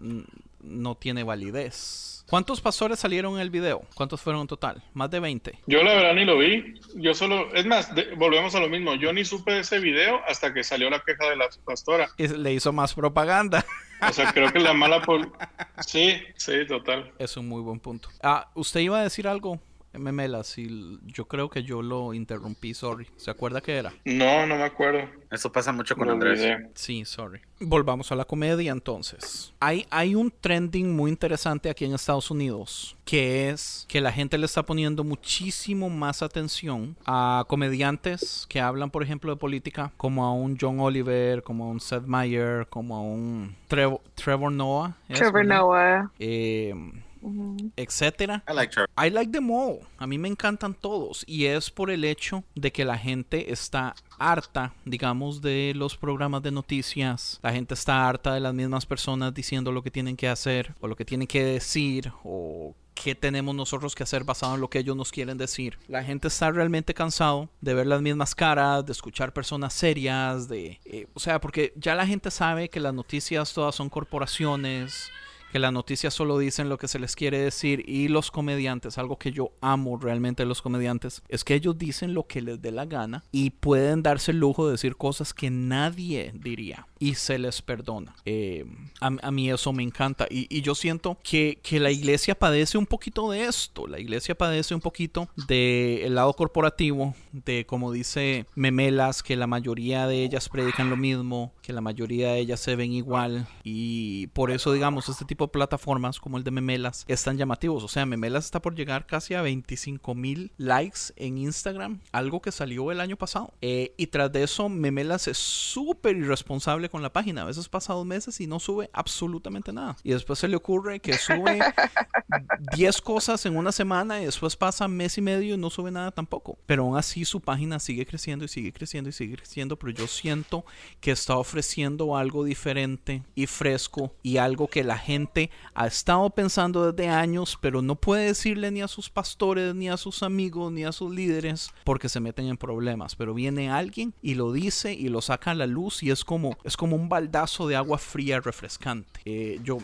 no tiene validez. ¿Cuántos pastores salieron en el video? ¿Cuántos fueron en total? Más de 20. Yo la verdad ni lo vi. Yo solo, es más, de, volvemos a lo mismo. Yo ni supe de ese video hasta que salió la queja de la pastora. Y le hizo más propaganda. O sea, creo que la mala. Sí, sí, total. Es un muy buen punto. Ah, ¿usted iba a decir algo? Memelas, y yo creo que yo lo interrumpí, sorry. ¿Se acuerda qué era? No, no me acuerdo. Eso pasa mucho con no Andrés. Idea. Sí, sorry. Volvamos a la comedia entonces. Hay, hay un trending muy interesante aquí en Estados Unidos, que es que la gente le está poniendo muchísimo más atención a comediantes que hablan, por ejemplo, de política, como a un John Oliver, como a un Seth Meyer, como a un Trevor, Trevor Noah. Trevor Noah. Eh, etcétera. I like Trevor. I like them all. A mí me encantan todos y es por el hecho de que la gente está harta, digamos, de los programas de noticias. La gente está harta de las mismas personas diciendo lo que tienen que hacer o lo que tienen que decir o qué tenemos nosotros que hacer basado en lo que ellos nos quieren decir. La gente está realmente cansado de ver las mismas caras, de escuchar personas serias, de, eh, o sea, porque ya la gente sabe que las noticias todas son corporaciones que las noticias solo dicen lo que se les quiere decir y los comediantes, algo que yo amo realmente los comediantes, es que ellos dicen lo que les dé la gana y pueden darse el lujo de decir cosas que nadie diría y se les perdona. Eh, a, a, mí eso me encanta y, y yo siento que, que, la iglesia padece un poquito de esto, la iglesia padece un poquito del de lado corporativo, de como dice Memelas, que la mayoría de ellas predican lo mismo, que la mayoría de ellas se ven igual y por eso digamos este tipo de plataformas como el de Memelas es tan llamativos. O sea, Memelas está por llegar casi a 25 mil likes en Instagram, algo que salió el año pasado. Eh, y tras de eso, Memelas es súper irresponsable con la página. A veces pasa dos meses y no sube absolutamente nada. Y después se le ocurre que sube 10 cosas en una semana y después pasa mes y medio y no sube nada tampoco. Pero aún así su página sigue creciendo y sigue creciendo y sigue creciendo. Pero yo siento que está ofreciendo ofreciendo algo diferente y fresco y algo que la gente ha estado pensando desde años, pero no puede decirle ni a sus pastores, ni a sus amigos, ni a sus líderes, porque se meten en problemas. Pero viene alguien y lo dice y lo saca a la luz y es como, es como un baldazo de agua fría refrescante. Eh, yo,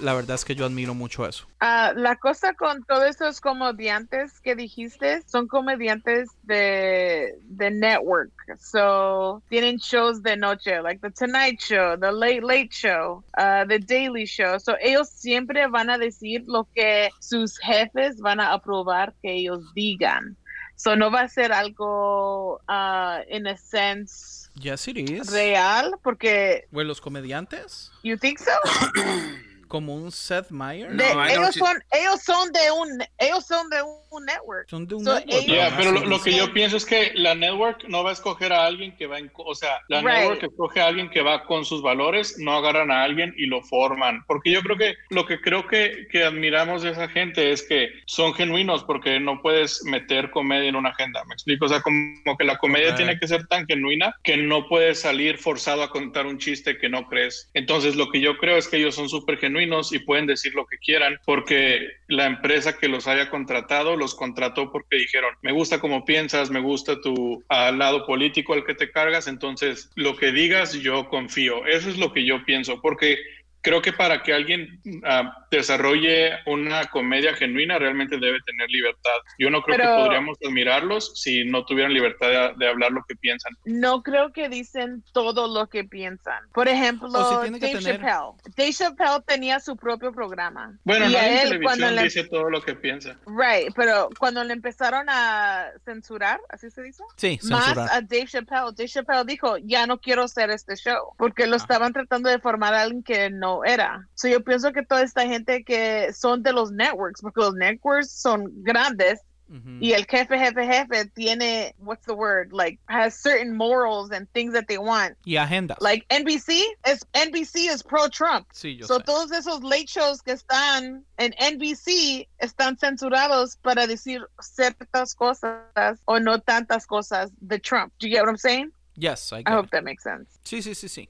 la verdad es que yo admiro mucho eso. Ah, la cosa con todos esos comediantes que dijiste son comediantes de, de network. So, tienen shows de noche, like The Tonight Show, The Late Late Show, uh, The Daily Show. So, ellos siempre van a decir lo que sus jefes van a aprobar que ellos digan. So, no va a ser algo, uh, in a sense, Yes, it is. real, porque, Bueno, los comediantes, you think so? como un Seth Meyers, De- No, ellos, son, ellos son de un, ellos son de un network. son de un So, network, Yeah, pero lo, lo que yo pienso es que la network no va a escoger a alguien que va en, o sea, la Right. network escoge a alguien que va con sus valores, no agarran a alguien y lo forman, porque yo creo que lo que creo que, que admiramos de esa gente es que son genuinos, porque no puedes meter comedia en una agenda, me explico, o sea, como que la comedia tiene que ser tan genuina que no puedes salir forzado a contar un chiste que no crees. Entonces, lo que yo creo es que ellos son súper genuinos y pueden decir lo que quieran, porque la empresa que los haya contratado los contrató porque dijeron, me gusta cómo piensas, me gusta tu ah, lado político al que te cargas, entonces lo que digas yo confío. Eso es lo que yo pienso, porque creo que para que alguien ah, desarrolle una comedia genuina realmente debe tener libertad. Yo no creo Pero- que podríamos admirarlos si no tuvieran libertad de, de hablar lo que piensan. No creo que dicen todo lo que piensan. Por ejemplo, que Dave tener- Chappelle. Dave Chappelle tenía su propio programa. Bueno, y a en él cuando televisión le, dice todo lo que piensa. right, pero cuando le empezaron a censurar, así se dice, Sí, más censurar. a Dave Chappelle, Dave Chappelle dijo, ya no quiero hacer este show, porque lo Ajá. estaban tratando de formar a alguien que no era. So yo pienso que toda esta gente que son de los networks, porque los networks son grandes, Ujú. y el jefe, jefe, jefe tiene, what's the word, like, has certain morals and things that they want. Y agendas. Like NBC is NBC is pro Trump. sí, yo So sé. todos esos late shows que están en NBC están censurados para decir ciertas cosas o no tantas cosas de Trump. Do you get what I'm saying? Yes, I I hope it. that makes sense. Sí, sí, sí, sí.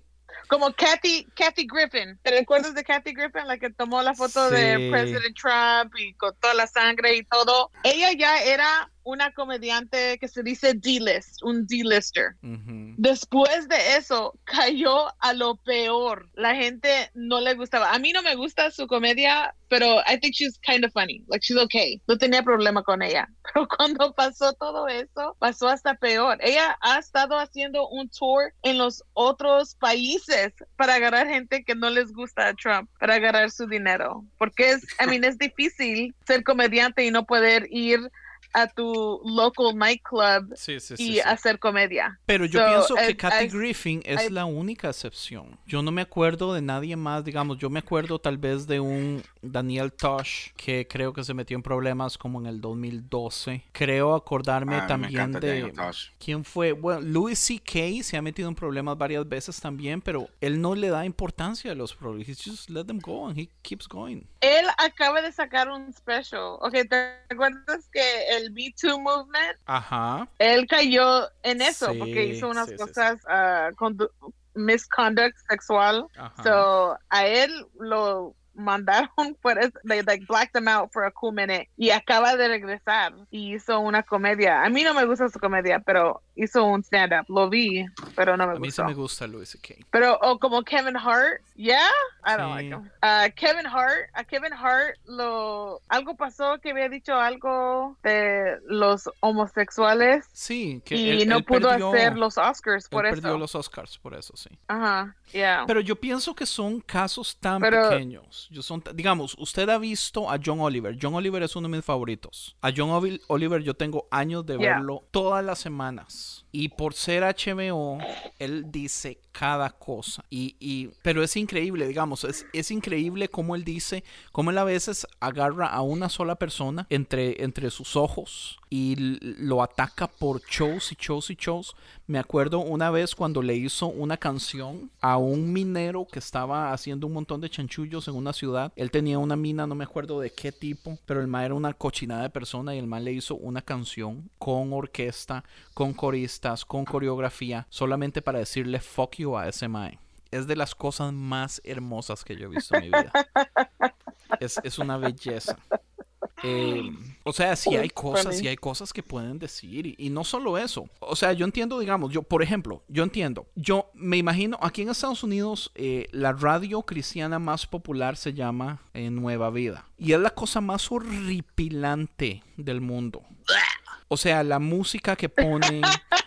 Como Kathy, Kathy Griffin. ¿Te recuerdas de Kathy Griffin? La que tomó la foto de. President Trump y con toda la sangre y todo. Ella ya era una comediante que se dice D-list, un D-lister. Después de eso, cayó a lo peor. La gente no le gustaba. A mí no me gusta su comedia, pero I think she's kind of funny. Like, she's okay. No tenía problema con ella. Pero cuando pasó todo eso, pasó hasta peor. Ella ha estado haciendo un tour en los otros países para agarrar gente que no les gusta a Trump, para agarrar su dinero. Porque es, I mean, es difícil ser comediante y no poder ir a tu local nightclub Sí, sí, y sí, sí. hacer comedia. Pero yo So, pienso que eh, Kathy I- Griffin es I- la única excepción. Yo no me acuerdo de nadie más, digamos, yo me acuerdo tal vez de un Daniel Tosh que creo que se metió en problemas como en el 2012. Creo acordarme Ah, también de Daniel Tosh. quién fue. Bueno, Louis C.K. se ha metido en problemas varias veces también, pero él no le da importancia a los problemas. He just let them go and he keeps going. Él acaba de sacar un special. Ok, ¿te acuerdas que el Me Too Movement? Ajá. Él cayó en eso Sí, porque hizo unas sí, sí, sí. cosas, ah, condu- misconduct sexual. Ajá. So, a él lo mandaron por eso, they like blacked him out for a cool minute y acaba de regresar y hizo una comedia. A mí no me gusta su comedia, pero hizo un stand up. Lo vi, pero no me a mí sí me gusta Louis C.K. Pero o como Kevin Hart, yeah, I don't Sí. like him. Uh, Kevin Hart, a Kevin Hart lo algo pasó que había dicho algo de los homosexuales Sí, que y él- no él pudo perdió- hacer los Oscars por él eso. perdió los Oscars por eso, sí. Ajá, yeah. Pero yo pienso que son casos tan Pero- pequeños. Yo son, digamos, usted ha visto a John Oliver. John Oliver es uno de mis favoritos. A John Oliver yo tengo años de Yeah. verlo todas las semanas. Y por ser HBO, él dice cada cosa. Y, y- pero es increíble, digamos, es, es increíble cómo él dice, cómo él a veces agarra a una sola persona entre, entre sus ojos y lo ataca por shows y shows y shows. Me acuerdo una vez cuando le hizo una canción a un minero que estaba haciendo un montón de chanchullos en una ciudad. Él tenía una mina, no me acuerdo de qué tipo, pero el man era una cochinada de persona y el man le hizo una canción con orquesta, con con coreografía, solamente para decirle fuck you a ese man. es de las cosas más hermosas que yo he visto en mi vida. Es, es una belleza. Eh, o sea, sí hay cosas, sí hay cosas que pueden decir y, y no solo eso. O sea, yo entiendo, digamos, yo, por ejemplo, yo entiendo, yo me imagino, aquí en Estados Unidos, eh, la radio cristiana más popular se llama eh, Nueva Vida y es la cosa más horripilante del mundo. O sea, la música que ponen,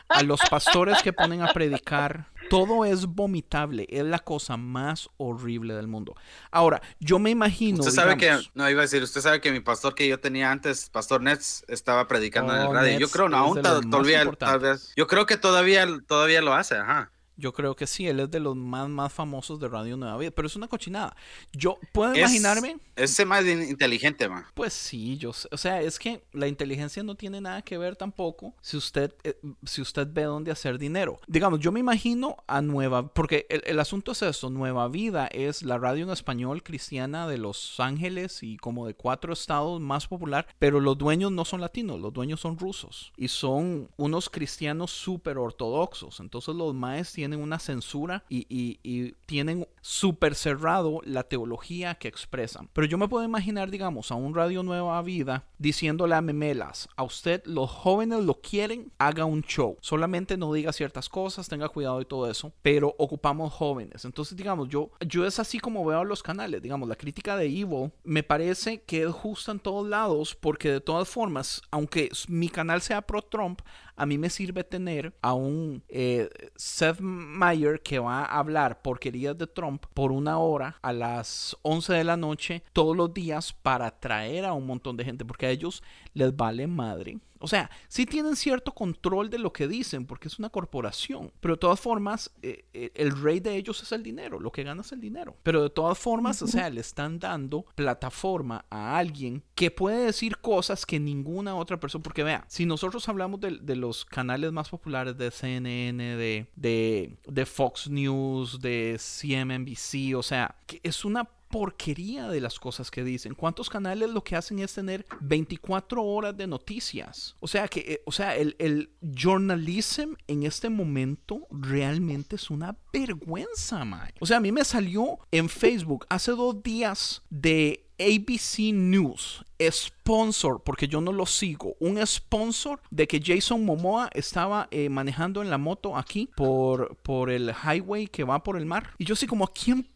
a los pastores que ponen a predicar, todo es vomitable. Es la cosa más horrible del mundo. Ahora, yo me imagino. Usted sabe digamos- que, no iba a decir, usted sabe que mi pastor que yo tenía antes, Pastor Nets, estaba predicando en Oh, el radio. yo creo, no, aún todavía, tal vez- yo creo que todavía, todavía lo hace, ajá. Yo creo que sí, él es de los más, más famosos de Radio Nueva Vida, pero es una cochinada. Yo puedo Es- imaginarme, Ese más in- inteligente, man. pues sí, yo sé, o sea, es que la inteligencia no tiene nada que ver tampoco si usted, eh, si usted ve dónde hacer dinero. Digamos, yo me imagino a Nueva, porque el, el asunto es esto, Nueva Vida es la radio en español cristiana de Los Ángeles y como de cuatro estados más popular, pero los dueños no son latinos, los dueños son rusos y son unos cristianos súper ortodoxos. Entonces los maes tienen una censura y, y- y tienen súper cerrado la teología que expresan. Pero yo me puedo imaginar, digamos, a un Radio Nueva Vida diciéndole a Memelas, a usted los jóvenes lo quieren, haga un show. Solamente no diga ciertas cosas, tenga cuidado y todo eso, pero ocupamos jóvenes. Entonces, digamos, yo, yo es así como veo los canales. Digamos, la crítica de Evil me parece que es justa en todos lados porque de todas formas, aunque mi canal sea pro Trump, a mí me sirve tener a un eh, Seth Meyer que va a hablar porquerías de Trump por una hora a las 11 de la noche todos los días para atraer a un montón de gente porque a ellos les vale madre. O sea, sí tienen cierto control de lo que dicen porque es una corporación, pero de todas formas eh, eh, el rey de ellos es el dinero, lo que gana es el dinero. Pero de todas formas, o sea, le están dando plataforma a alguien que puede decir cosas que ninguna otra persona, porque vea, si nosotros hablamos de, de los canales más populares de CNN, de, de, de Fox News, de CMNBC, o sea, que es una porquería de las cosas que dicen. ¿Cuántos canales lo que hacen es tener 24 horas de noticias? O sea que, eh, o sea, el, el journalism en este momento realmente es una vergüenza, man. O sea, a mí me salió en Facebook hace dos días de ABC News, sponsor, porque yo no lo sigo, un sponsor de que Jason Momoa estaba eh, manejando en la moto aquí por, por el highway que va por el mar. Y yo sí como, ¿a quién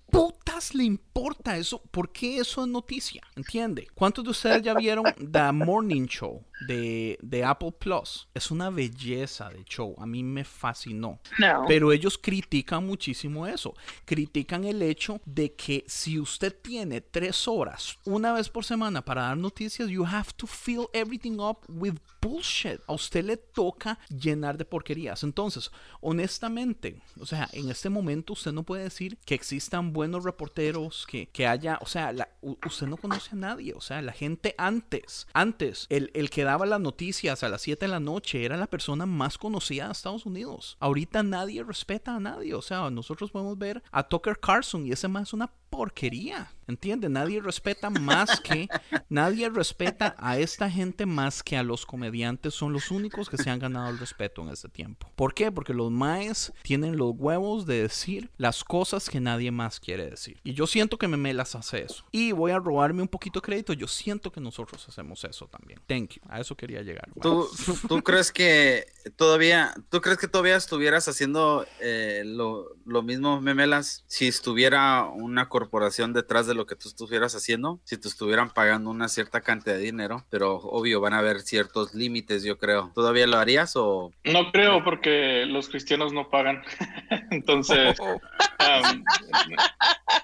le importa eso? ¿Por qué eso es noticia? ¿Entiende? ¿Cuántos de ustedes ya vieron The Morning Show de, de Apple Plus? Es una belleza de show. A mí me fascinó. No. Pero ellos critican muchísimo eso. Critican el hecho de que si usted tiene tres horas una vez por semana para dar noticias, you have to fill everything up with bullshit. A usted le toca llenar de porquerías. Entonces, honestamente, o sea, en este momento usted no puede decir que existan buenos reporteros, que, que haya, o sea, la- usted no conoce a nadie. O sea, la gente antes, antes, el, el que daba las noticias a las 7 de la noche era la persona más conocida de Estados Unidos. Ahorita nadie respeta a nadie. O sea, nosotros podemos ver a Tucker Carlson y ese más es una porquería. ¿Entiende? Nadie respeta más que, nadie respeta a esta gente más que a los comediantes. Son los únicos que se han ganado el respeto en este tiempo. ¿Por qué? Porque los maes tienen los huevos de decir las cosas que nadie más quiere decir. Y yo siento que Memelas hace eso. Y voy a robarme un poquito de crédito. Yo siento que nosotros hacemos eso también. Thank you. A eso quería llegar. ¿Tú, tú crees que todavía, tú crees que todavía estuvieras haciendo eh, lo, lo mismo, Memelas, si estuviera una corporación detrás de lo que tú estuvieras haciendo? Si te estuvieran pagando una cierta cantidad de dinero, pero obvio van a haber ciertos límites, yo creo. ¿Todavía lo harías o...? No creo porque los cristianos no pagan. Entonces, um,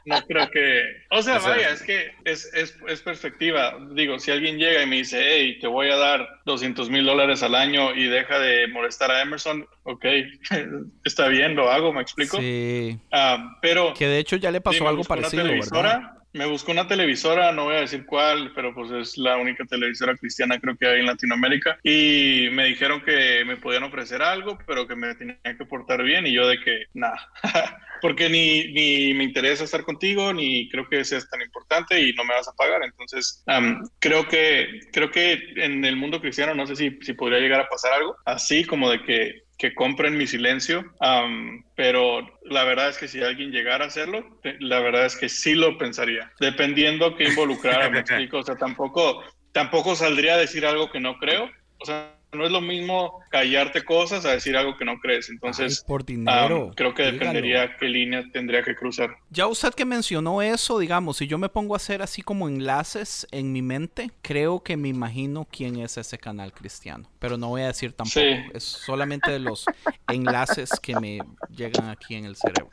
no creo que... O sea, O sea- vaya, es que es, es, es perspectiva. Digo, si alguien llega y me dice, hey, te voy a dar 200 mil dólares al año y deja de molestar a Emerson, ok, está bien, lo hago, ¿me explico? Sí. Ah, pero... Que de hecho ya le pasó Sí, algo buscó una parecido, ¿verdad? televisora, Me buscó una televisora, no voy a decir cuál, pero pues es la única televisora cristiana creo que hay en Latinoamérica. Y me dijeron que me podían ofrecer algo, pero que me tenía que portar bien. Y yo de que, nada, porque ni, ni me interesa estar contigo, ni creo que seas tan importante y no me vas a pagar. Entonces, am, creo, que, creo que en el mundo cristiano no sé si, si podría llegar a pasar algo así como de que que compren mi silencio, am, pero la verdad es que si alguien llegara a hacerlo, la verdad es que sí lo pensaría, dependiendo que involucrara, me explico, o sea, tampoco, tampoco saldría a decir algo que no creo, o sea, no es lo mismo callarte cosas a decir algo que no crees, entonces... Ay, por dinero. creo que dígalo. dependería qué línea tendría que cruzar. Ya usted que mencionó eso, digamos, si yo me pongo a hacer así como enlaces en mi mente, creo que me imagino quién es ese canal cristiano. Pero no voy a decir tampoco. Sí. Es solamente de los enlaces que me llegan aquí en el cerebro.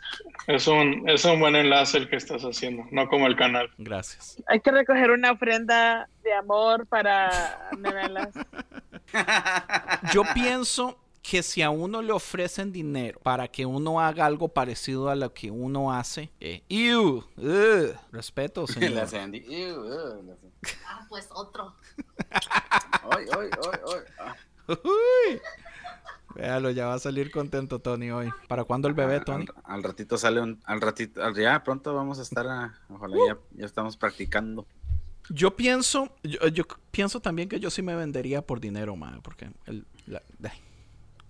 Es un, es un buen enlace el que estás haciendo, no como el canal. Gracias. Hay que recoger una ofrenda de amor para Nevelas. Yo pienso que si a uno le ofrecen dinero para que uno haga algo parecido a lo que uno hace, eh, ew, ugh, respeto, La señor. Sandy. Ew, ew, la Sandy. Ah, pues otro. Ay, ay, ay, ay. Ah, Uy. Véalo, ya va a salir contento Tony hoy. ¿Para cuándo el bebé, Tony? Al, al ratito sale un. Al ratito. al- ya pronto vamos a estar. a- ojalá ya, ya estamos practicando. Yo pienso, yo, yo pienso también que yo sí me vendería por dinero, man, porque el, la- ay,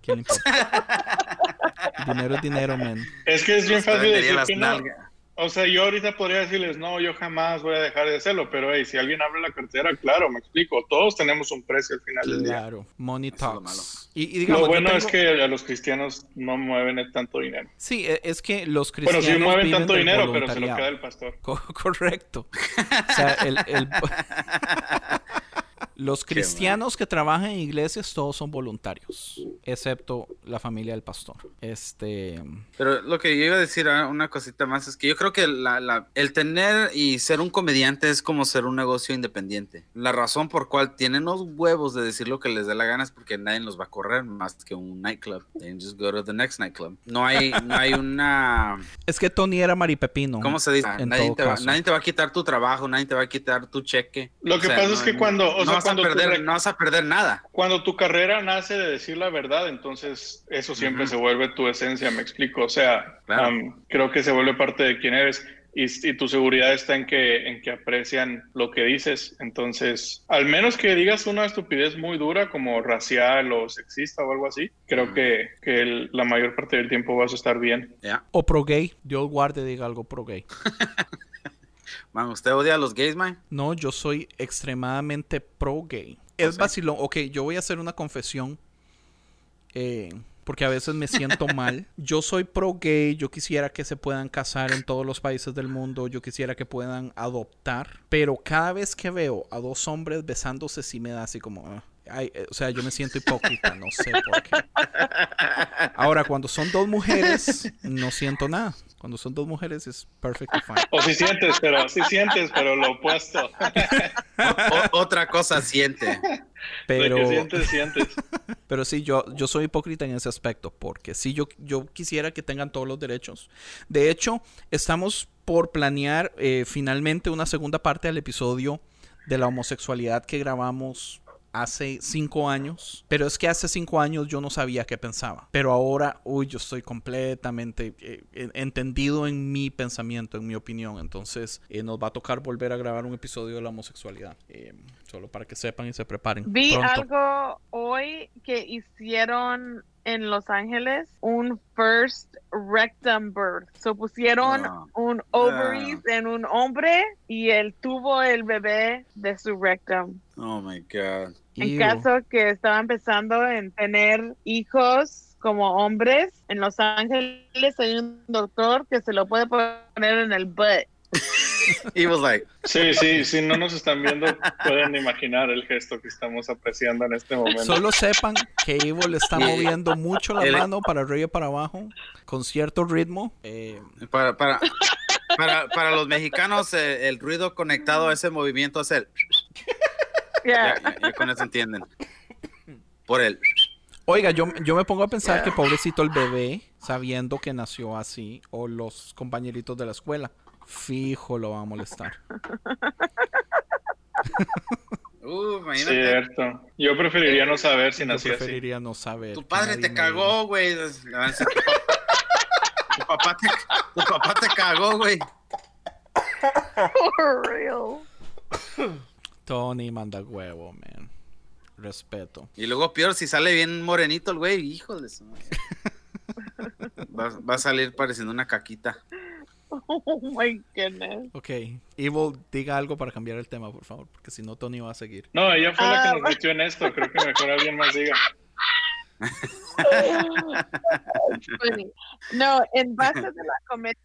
¿quién le importa? dinero es dinero, man. Es que es bien Te fácil decir que no. nalgas. O sea, yo ahorita podría decirles, no, yo jamás voy a dejar de hacerlo, pero hey, si alguien abre la cartera, claro, me explico, todos tenemos un precio al final del día. Claro, money talks. Y, y digamos, Lo bueno es que a los cristianos no mueven tanto dinero. Sí, e- es que los Bueno, cristianos sí mueven viven tanto dinero, pero se lo queda el pastor. Co- correcto. O sea, el- el- los cristianos que trabajan en iglesias todos son voluntarios, excepto la familia del pastor. Este, Pero lo que yo iba a decir, ah, una cosita más, es que yo creo que la- la- el tener y ser un comediante es como ser un negocio independiente. La razón por cual tienen los huevos de decir lo que les dé la gana es porque nadie los va a correr más que un nightclub. They just go to the next nightclub. No hay, no hay una... es que Tony era maripepino. ¿Cómo se dice? En Nadie te, va, caso. nadie te va a quitar tu trabajo, nadie te va a quitar tu cheque. Lo que pasa es que cuando- o no sea, vas cuando a tu perder, re- no vas a perder nada. Cuando tu carrera nace de decir la verdad, entonces eso siempre Ujú. se vuelve tu esencia, me explico. O sea, Claro. am, creo que se vuelve parte de quién eres y, y tu seguridad está en que, en que aprecian lo que dices. Entonces, al menos que digas una estupidez muy dura como racial o sexista o algo así, creo que, que el- la mayor parte del tiempo vas a estar bien. Ya. O pro gay. Dios guarde diga algo pro gay. Man, ¿usted odia a los gays, man? No, yo soy extremadamente pro gay. Es sea- vacilón. Ok, yo voy a hacer una confesión. eh, porque a veces me siento mal. Yo soy pro gay. Yo quisiera que se puedan casar en todos los países del mundo. Yo quisiera que puedan adoptar. Pero cada vez que veo a dos hombres besándose, sí me da así como. Ay, eh, o sea, yo me siento hipócrita. No sé por qué. Ahora, cuando son dos mujeres, no siento nada. Cuando son dos mujeres es perfectly fine. O si sientes, pero si sientes, pero lo opuesto. O- otra cosa siente. Pero... Lo que sientes, sientes. Pero sí, yo, yo soy hipócrita en ese aspecto, porque sí, yo, yo quisiera que tengan todos los derechos. De hecho, estamos por planear eh, finalmente una segunda parte del episodio de la homosexualidad que grabamos hace cinco años. Pero es que hace cinco años yo no sabía qué pensaba. Pero ahora, uy, yo estoy completamente eh, en- entendido en mi pensamiento, en mi opinión. Entonces, eh, nos va a tocar volver a grabar un episodio de la homosexualidad. Eh, solo para que sepan y se preparen. Vi pronto. algo hoy que hicieron en Los Ángeles, un first rectum birth. So pusieron Ah. un ovaries en un hombre y él tuvo el bebé de su rectum. Oh my God. En Ew. caso que estaba empezando en tener hijos como hombres, en Los Ángeles hay un doctor que se lo puede poner en el butt. He was like, Sí, sí, si no nos están viendo, pueden imaginar el gesto que estamos apreciando en este momento. Solo sepan que Evo le está moviendo mucho la mano para arriba y para abajo con cierto ritmo. Eh, para, para, para, para los mexicanos, eh, el ruido conectado a ese movimiento es el. Yeah. Ya, ya- ya con eso entienden. Por el. oiga, yo, yo me pongo a pensar que pobrecito el bebé, sabiendo que nació así, o los compañeritos de la escuela, fijo lo va a molestar. Uh, imagínate. Cierto. Yo preferiría no saber si Yo nací así. preferiría no saber. Tu padre te cagó, güey. Tu papá te, tu papá te cagó, güey. For real. Tony manda huevo, man. Respeto. Y luego peor, si sale bien morenito el güey, híjole. su madre. Va, va a salir pareciendo una caquita. Oh my goodness. Ok. Evil, diga algo para cambiar el tema, por favor, porque si no, Tony va a seguir. No, ella fue la Ah, que nos metió en esto. Creo que mejor alguien más diga. No, en base de la comedia,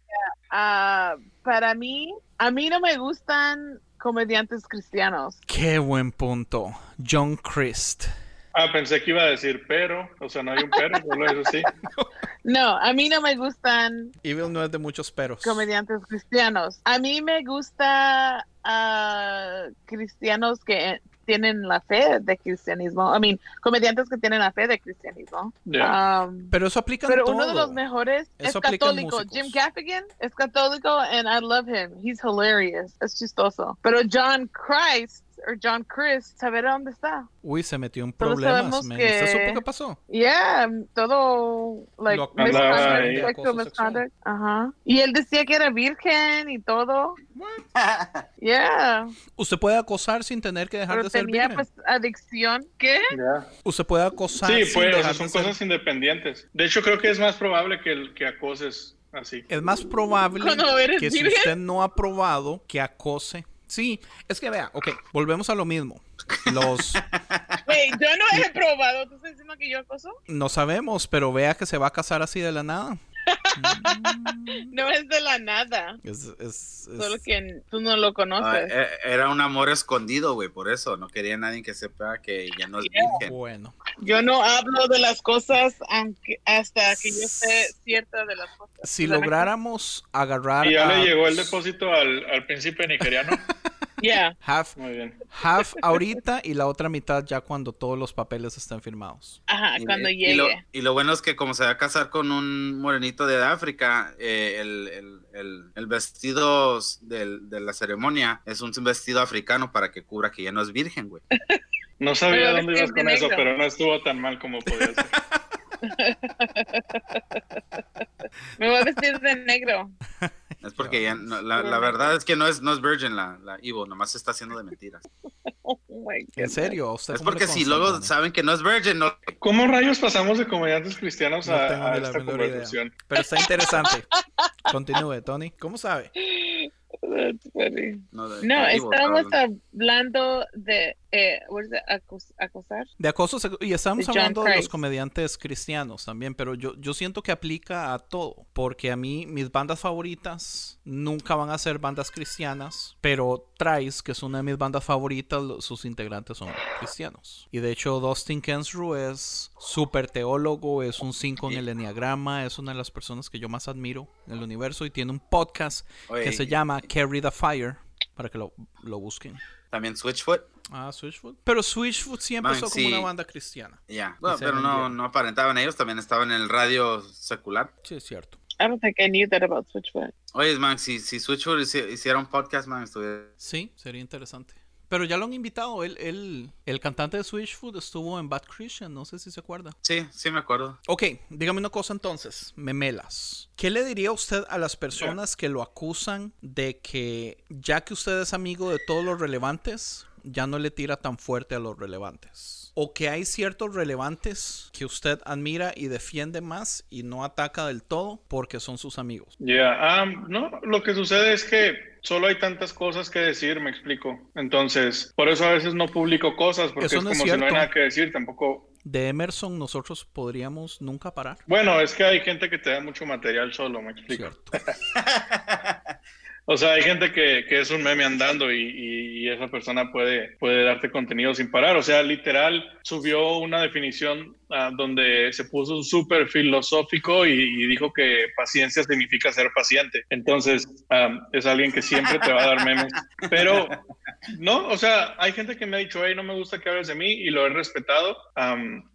ah, para mí, a mí no me gustan comediantes cristianos. Qué buen punto. John Christ. Ah, pensé que iba a decir pero. O sea, no hay un pero, solo eso sí. No, a mí no me gustan Evil no es de muchos peros. comediantes cristianos. A mí me gusta ah, cristianos que tienen la fe de cristianismo. I mean, comediantes que tienen la fe de cristianismo. Um, Pero eso aplica en pero todo. uno de los mejores Eso es católico. Jim Gaffigan es católico and I love him. He's hilarious. Es chistoso. Pero John Christ o John Chris, saber dónde está. Uy, se metió en problemas. sabemos man. que- ¿Usted supo qué pasó? Yeah, todo like misconduct, sexual misconduct. Ajá. Y él decía que era virgen y todo. Yeah. Usted puede acosar sin tener que dejar Pero de ser tenía virgen. pues adicción. ¿Qué? Usted puede acosar Sí, sin pues, o dejar de son ser- cosas independientes. De hecho, creo que es más probable que, el, que acoses así. Es más probable que si usted no ha probado que acose. Sí, es que vea, ok, volvemos a lo mismo. Los Wait, yo no he probado. ¿Tú estás diciendo que yo acoso? no sabemos, pero vea que se va a casar así de la nada. No es de la nada. Es, es- es- Solo que tú no lo Ah, conoces. e- era un amor escondido, güey, por eso. No quería nadie que sepa que ya no es virgen. bueno. Yo no hablo de las cosas aunque hasta que yo esté cierta de las cosas. Si lográramos agarrar Y ya a le llegó el depósito al, al príncipe nigeriano. Yeah. half, Muy bien. half ahorita y la otra mitad ya cuando todos los papeles estén firmados. Ajá, Y- cuando y, llegue. lo, y lo bueno es que como se va a casar con un morenito de África, eh, el, el- el- el vestido del- de la ceremonia es un vestido africano para que cubra que ya no es virgen, güey. No sabía Pero dónde ibas con eso, pero no estuvo tan mal como podía ser. Me voy a vestir de negro. Es porque ya no- la, la verdad es que no es, no es virgin la, la Evo, nomás se está haciendo de mentiras. Oh ¿En serio? ¿A usted Es porque si luego Tony? saben que no es virgin, no, ¿Cómo rayos pasamos de comediantes cristianos No a, tengo a esta idea. Pero está interesante. Continúe, Tony. ¿Cómo sabe? That's funny. no, de- No, de Evo, estábamos hablando de eh? Acos- acosar. De acoso y estamos De hablando de los comediantes cristianos también, pero yo, yo siento que aplica a todo, porque a mí mis bandas favoritas nunca van a ser bandas cristianas, pero Trice, que es una de mis bandas favoritas, sus integrantes son cristianos. Y de hecho Dustin Kensrue es súper teólogo, es un 5 en el enneagrama, es una de las personas que yo más admiro en el universo y tiene un podcast Oye, que se llama Carry the Fire, para que lo, lo busquen. También Switchfoot, Ah, Switchfoot. Pero Switchfoot siempre Man, empezó como sí. una banda cristiana. ya. Bueno, se pero no, no aparentaban ellos, también estaban en el radio secular. Sí, es cierto. I don't think I knew that about Switchfoot. Oye, man, si, si Switchfoot hici- hiciera un podcast, man, estuviera... Sí, sería interesante. Pero ya lo han invitado. Él, él- el cantante de Switchfoot estuvo en Bad Christian. No sé si se acuerda. Sí, sí me acuerdo. Ok, dígame una cosa entonces. Memelas. ¿Qué le diría usted a las personas que lo acusan de que ya que usted es amigo de todos los relevantes, ya no le tira tan fuerte a los relevantes? O que hay ciertos relevantes que usted admira y defiende más y no ataca del todo porque son sus amigos. Ya, ah, no, lo que sucede es que solo hay tantas cosas que decir, me explico. Entonces, por eso a veces no publico cosas, porque Eso es no como es si no hay nada que decir, tampoco. De Emerson nosotros podríamos nunca parar. Bueno, es que hay gente que te da mucho material solo, me explico. Cierto. O sea, hay gente que, que es un meme andando y, y- y esa persona puede, puede darte contenido sin parar. O sea, literal subió una definición ah, donde se puso súper filosófico y, dijo que paciencia significa ser paciente. Entonces, es alguien que siempre te va a dar memes. Pero, no, o sea, hay gente que me ha dicho, hey, no me gusta que hables de mí y lo he respetado.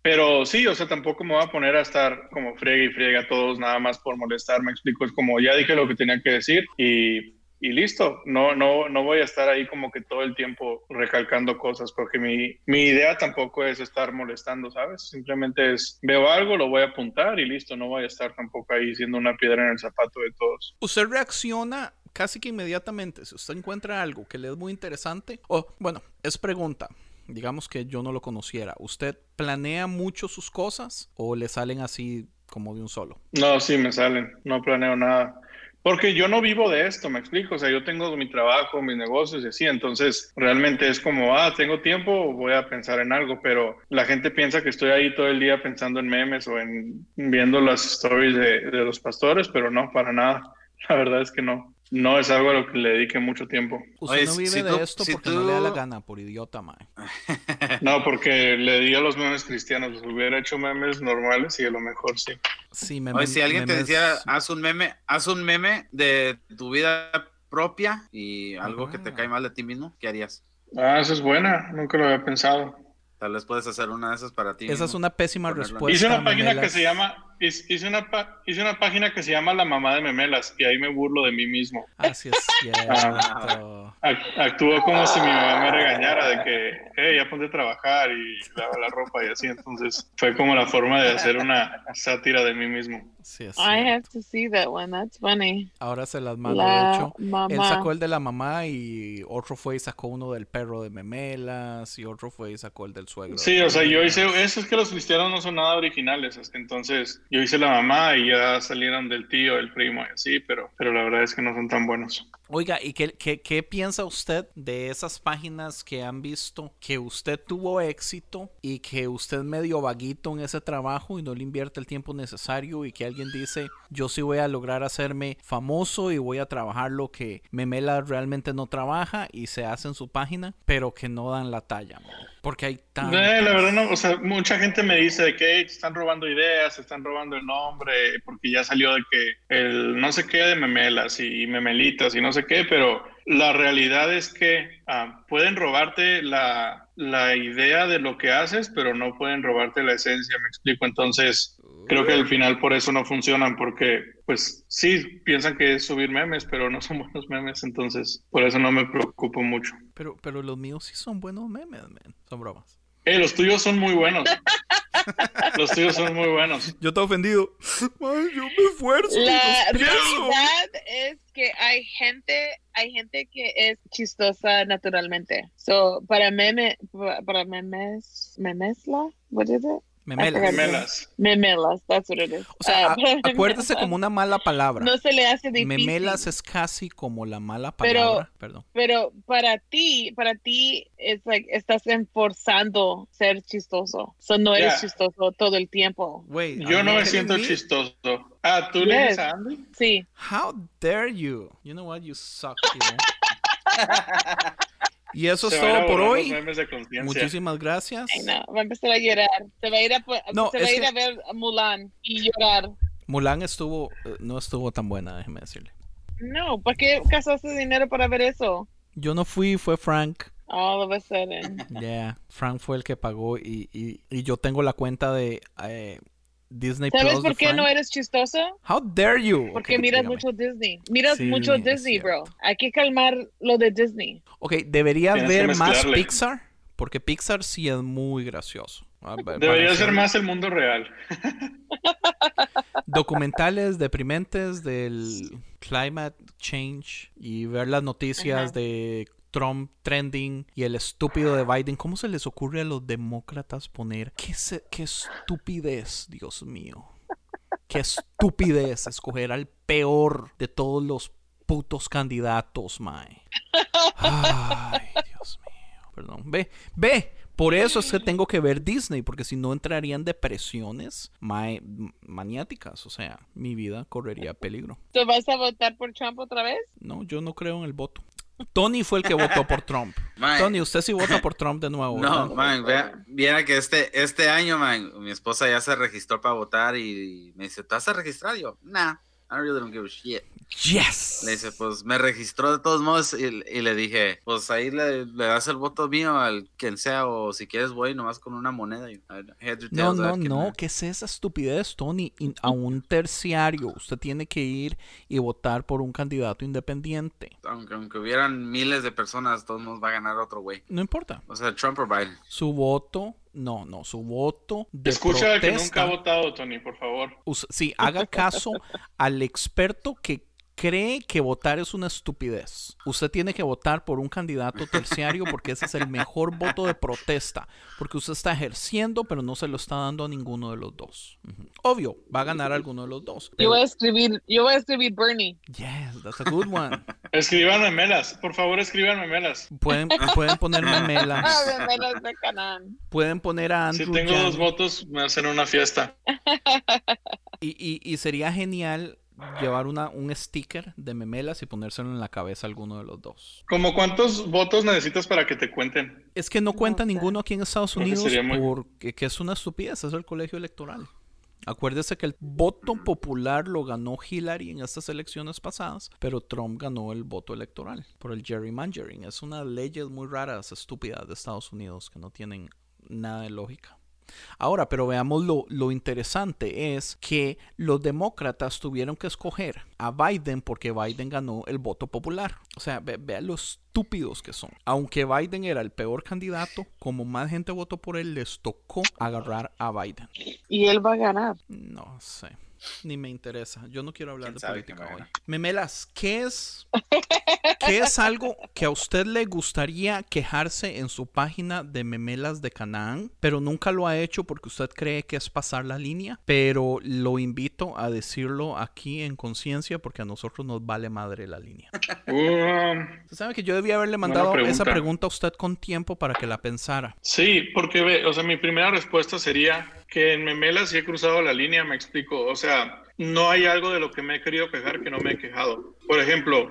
Pero sí, o sea, tampoco me voy a poner a estar como friegue y friegue a todos nada más por molestar. Me explico, es como ya dije lo que tenía que decir y y listo, no, no, no voy a estar ahí como que todo el tiempo recalcando cosas, porque mi, mi idea tampoco es estar molestando, ¿sabes? Simplemente es, veo algo, lo voy a apuntar y listo, no voy a estar tampoco ahí siendo una piedra en el zapato de todos. Usted reacciona casi que inmediatamente si usted encuentra algo que le es muy interesante. O, bueno, es pregunta. digamos que yo no lo conociera, ¿usted planea mucho sus cosas o le salen así como de un solo? No, sí, me salen. No planeo nada. Porque yo no vivo de esto, me explico. O sea, yo tengo mi trabajo, mis negocios y así. Entonces, realmente es como, ah, tengo tiempo, voy a pensar en algo. Pero la gente piensa que estoy ahí todo el día pensando en memes o en viendo las stories de, de los pastores, pero no, para nada. La verdad es que no. No es algo a lo que le dedique mucho tiempo. Usted Oye, no vive si de tú- esto si porque no le da la gana, por idiota, mae. No, porque le di a los memes cristianos. Hubiera hecho memes normales y a lo mejor sí. Sí, me Oye, si alguien te memes- decía, haz un meme, haz un meme de tu vida propia y algo que te Ajá. cae mal de ti mismo, ¿qué harías? Ah, esa es buena. Nunca lo había pensado. Tal vez puedes hacer una de esas para ti. Esa es una pésima respuesta. Hice una página que se llama hice una, hice una página que se llama La Mamá de Memelas y ahí me burlo de mí mismo. Así es cierto. Ac- Actúo como si mi mamá me regañara de que, hey, ya ponte a trabajar y lava la ropa y así. Entonces fue como la forma de hacer una sátira de mí mismo. Sí es I have to see that one. That's funny. Ahora se las mando. De La hecho, él mamá. sacó el de la mamá y otro fue y sacó uno del perro de memelas y otro fue y sacó el del suegro. Sí, de o sea, yo hice, eso es que los cristianos no son nada originales. Entonces yo hice la mamá y ya salieron del tío, el primo y así, pero, pero la verdad es que no son tan buenos. Oiga, ¿y qué, qué, qué piensa usted de esas páginas que han visto que usted tuvo éxito y que usted medio vaguito en ese trabajo y no le invierte el tiempo necesario y que alguien dice, yo sí voy a lograr hacerme famoso y voy a trabajar lo que Memela realmente no trabaja y se hace en su página, pero que no dan la talla, man? Porque hay tan... Eh, la verdad no, o sea, mucha gente me dice que "Hey, te están robando ideas, están robando el nombre, porque ya salió de que el no sé qué de memelas y memelitas y no sé qué, pero la realidad es que ah, pueden robarte la, la idea de lo que haces, pero no pueden robarte la esencia, me explico. Entonces, creo que al final por eso no funcionan, porque pues sí, piensan que es subir memes, pero no son buenos memes, entonces por eso no me preocupo mucho. Pero, pero los míos sí son buenos memes, man. Son bromas. Eh, los tuyos son muy buenos. Los tuyos son muy buenos. Yo estoy ofendido. Ay, yo me esfuerzo. La realidad es que hay gente, hay gente que es chistosa naturalmente. So, para meme, para memes, memesla, what is it? Memelas. Memelas. Memelas, that's what it is. O sea, Ah, acuérdese como una mala palabra. no se le hace difícil. Memelas es casi como la mala Pero- palabra. Perdón. Pero para ti, para ti, es like, estás enforzando ser chistoso. So, no eres Yeah. chistoso todo el tiempo. Wait, Yo no me siento me? chistoso. Ah, ¿tú le dices a Andy? Sí. How dare you? You know what? You suck, you know. Y eso es todo por hoy. Muchísimas gracias. Ay, no, va a empezar a llorar. Se va a ir a, No, se va ir que- a ver a Mulan y llorar. Mulan estuvo, eh, no estuvo tan buena, déjeme decirle. No, ¿para qué gastaste dinero para ver eso? Yo no fui, fue Frank. All of a sudden. Yeah, Frank fue el que pagó y, y, y yo tengo la cuenta de eh, Disney ¿Sabes Plus por qué no eres chistoso? How dare you? Porque miras dígame. mucho Disney. Miras Sí, mucho Disney, bro. Hay que calmar lo de Disney. Ok, debería ver más. Pixar, porque Pixar sí es muy gracioso. Ah, Debería ser más el mundo real. Documentales deprimentes del climate change y ver las noticias Ajá. de Trump trending y el estúpido de Biden. ¿Cómo se les ocurre a los demócratas poner qué, se- qué estupidez, Dios mío? Qué estupidez escoger al peor de todos los putos candidatos, mae. Ay, Dios mío. Perdón. Ve, ve. Por eso es que tengo que ver Disney, porque si no entrarían depresiones mae, maniáticas. O sea, mi vida correría peligro. ¿Tú vas a votar por Trump otra vez? No, yo no creo en el voto. Tony fue el que votó por Trump. Man, Tony, usted sí vota por Trump de nuevo. No, man, vea, viera que este, este año, man, mi esposa ya se registró para votar y me dice, ¿te vas a registrar? Y yo, nah, I really don't give a shit. Yes. Le dice, pues me registró de todos modos y, y le dije, pues ahí le, le das el voto mío al quien sea o si quieres voy nomás con una moneda. Y, No, no, no. ¿qué es esa estupidez, Tony? In- a un terciario, usted tiene que ir y votar por un candidato independiente. Aunque, aunque hubieran miles de personas, todos modos va a ganar otro güey. No importa. O sea, Trump o Biden. Su voto, no, no, su voto de Escucha al que protesta. nunca ha votado, Tony, por favor. sí, haga caso al experto que cree que votar es una estupidez, usted tiene que votar por un candidato terciario porque ese es el mejor voto de protesta, porque usted está ejerciendo, pero no se lo está dando a ninguno de los dos. Obvio, va a ganar alguno de los dos. Yo voy a escribir, yo voy a escribir Bernie. Yes, that's a good one. Escriban memelas, por favor escriban memelas. Pueden, pueden poner Ah, memelas, de Canaan. pueden poner a Si Andrew tengo Yang. dos votos, me hacen una fiesta. Y, y- y sería genial llevar una, un sticker de memelas y ponérselo en la cabeza a alguno de los dos. ¿Cómo cuántos votos necesitas para que te cuenten? Es que no cuenta sé. ninguno aquí en Estados Unidos muy- porque que es una estupidez, es el colegio electoral. Acuérdese que el voto popular lo ganó Hillary en estas elecciones pasadas, pero Trump ganó el voto electoral por el gerrymandering. Es una leyes muy raras, estúpidas de Estados Unidos que no tienen nada de lógica. Ahora, pero veamos lo, lo interesante es que los demócratas tuvieron que escoger a Biden porque Biden ganó el voto popular. O sea, ve- vean lo estúpidos que son. Aunque Biden era el peor candidato, como más gente votó por él, les tocó agarrar a Biden. Y él va a ganar. No sé. Ni me interesa. Yo no quiero hablar ¿Quién de política hoy. Memelas, ¿qué es, ¿qué es algo que a usted le gustaría quejarse en su página de Memelas de Canaán, pero nunca lo ha hecho porque usted cree que es pasar la línea? Pero lo invito a decirlo aquí en conciencia porque a nosotros nos vale madre la línea. Um, Usted sabe que yo debía haberle mandado pregunta. esa pregunta a usted con tiempo para que la pensara. sí, porque ve, o sea, mi primera respuesta sería que en Memelas sí he cruzado la línea, me explico. O sea, no hay algo de lo que me he querido quejar que no me he quejado. Por ejemplo,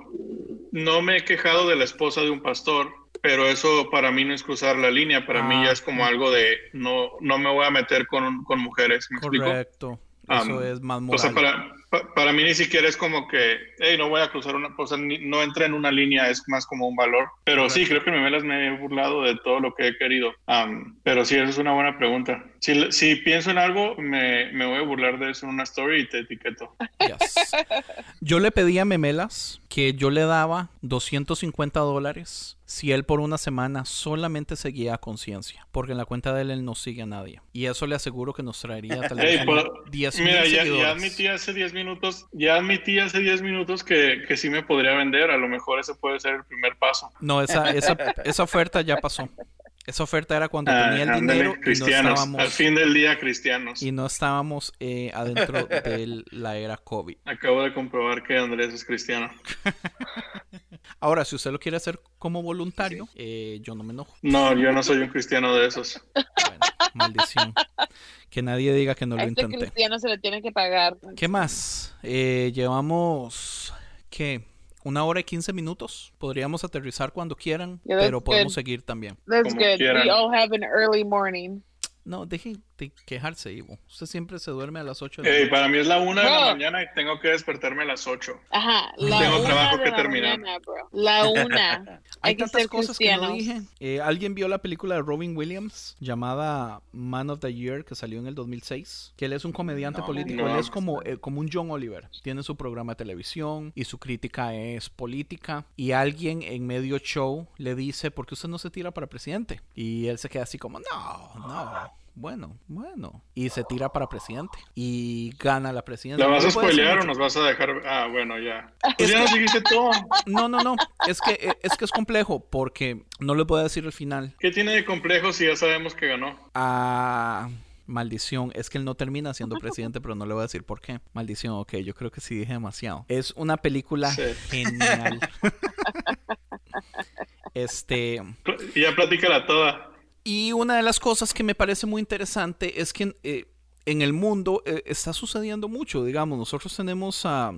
no me he quejado de la esposa de un pastor, pero eso para mí no es cruzar la línea, para mí Ah. ya es como algo de no, no me voy a meter con, con mujeres, ¿me explico? Correcto. Eso Um, es más O moral. sea, para, pa- para mí ni siquiera es como que, hey, no voy a cruzar una, o sea, ni- no entra en una línea, es más como un valor. Pero sí, creo que Memelas me he burlado de todo lo que he querido. Am, pero sí, esa es una buena pregunta. Si, si pienso en algo, me, me voy a burlar de eso en una story y te etiqueto. Yes. Yo le pedí a Memelas que yo le daba 250 dólares si él por una semana solamente seguía a conciencia. Porque en la cuenta de él, él no sigue a nadie. Y eso le aseguro que nos traería tal vez Hey, unos por- 10 mil Mira, ya, ya seguidores. admití hace 10 minutos, ya admití hace 10 minutos que, que sí me podría vender. A lo mejor ese puede ser el primer paso. No, esa, esa, esa oferta ya pasó. Esa oferta era cuando Ah, tenía el ándale, dinero y no cristianos. estábamos, Al fin del día, cristianos. y no estábamos eh, adentro de la era COVID. Acabo de comprobar que Andrés es cristiano. Ahora, si usted lo quiere hacer como voluntario, eh, yo no me enojo. No, yo no soy un cristiano de esos. Bueno, maldición. Que nadie diga que no a lo este intenté. cristiano se le tiene que pagar. ¿Qué más? Eh, llevamos, ¿qué? Una hora y 15 minutos. Podríamos aterrizar cuando quieran, Yeah, pero podemos good. seguir también. That's Como good. quieran. We all have an early morning. No, dejen de quejarse, Ivo. Usted siempre se duerme a las 8 de la Ey, noche. para mí es la una de la mañana y tengo que despertarme a las 8. Ajá, la Tengo una trabajo de que la terminar. mañana, bro. La una. Hay Hay que tantas ser cosas que no cristianos. dije. Eh, ¿Alguien vio la película de Robin Williams llamada Man of the Year que salió en el 2006? Que él es un comediante No, político. no. Él es como, eh, como un John Oliver. Tiene su programa de televisión y su crítica es política. Y alguien en medio show le dice, ¿por qué usted no se tira para presidente? Y él se queda así como, no, no. Bueno, bueno. Y se tira para presidente. Y gana la presidencia. ¿La vas a spoilear o nos vas a dejar? Ah, bueno, ya. Pues ya nos dijiste todo. No, no, no. Es que, eh, es que es complejo porque no le puedo decir el final. ¿Qué tiene de complejo si ya sabemos que ganó? Ah, maldición. Es que él no termina siendo presidente, pero no le voy a decir por qué. Maldición, ok, yo creo que sí dije demasiado. Es una película Sí. genial. este. Ya platícala toda. Y una de las cosas que me parece muy interesante es que eh, en el mundo eh, está sucediendo mucho. Digamos, nosotros tenemos a,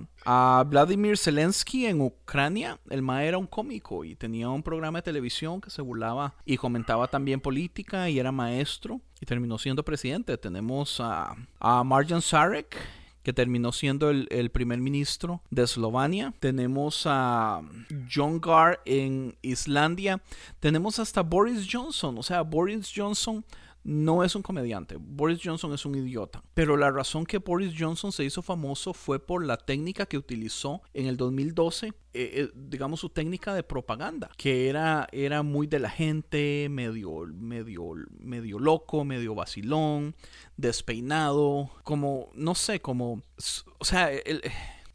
Vladimir Zelensky en Ucrania. El mae era un cómico y tenía un programa de televisión que se burlaba y comentaba también política y era maestro y terminó siendo presidente. Tenemos a, a Marjan Sarek que terminó siendo el, el primer ministro de Eslovenia. Tenemos a John Gar en Islandia. Tenemos hasta Boris Johnson. O sea, Boris Johnson no es un comediante. Boris Johnson es un idiota. Pero la razón que Boris Johnson se hizo famoso fue por la técnica que utilizó en el 2012, eh, eh, digamos su técnica de propaganda, que era, era muy de la gente, medio, medio, medio loco, medio vacilón, despeinado, como, no sé, como, o sea, el-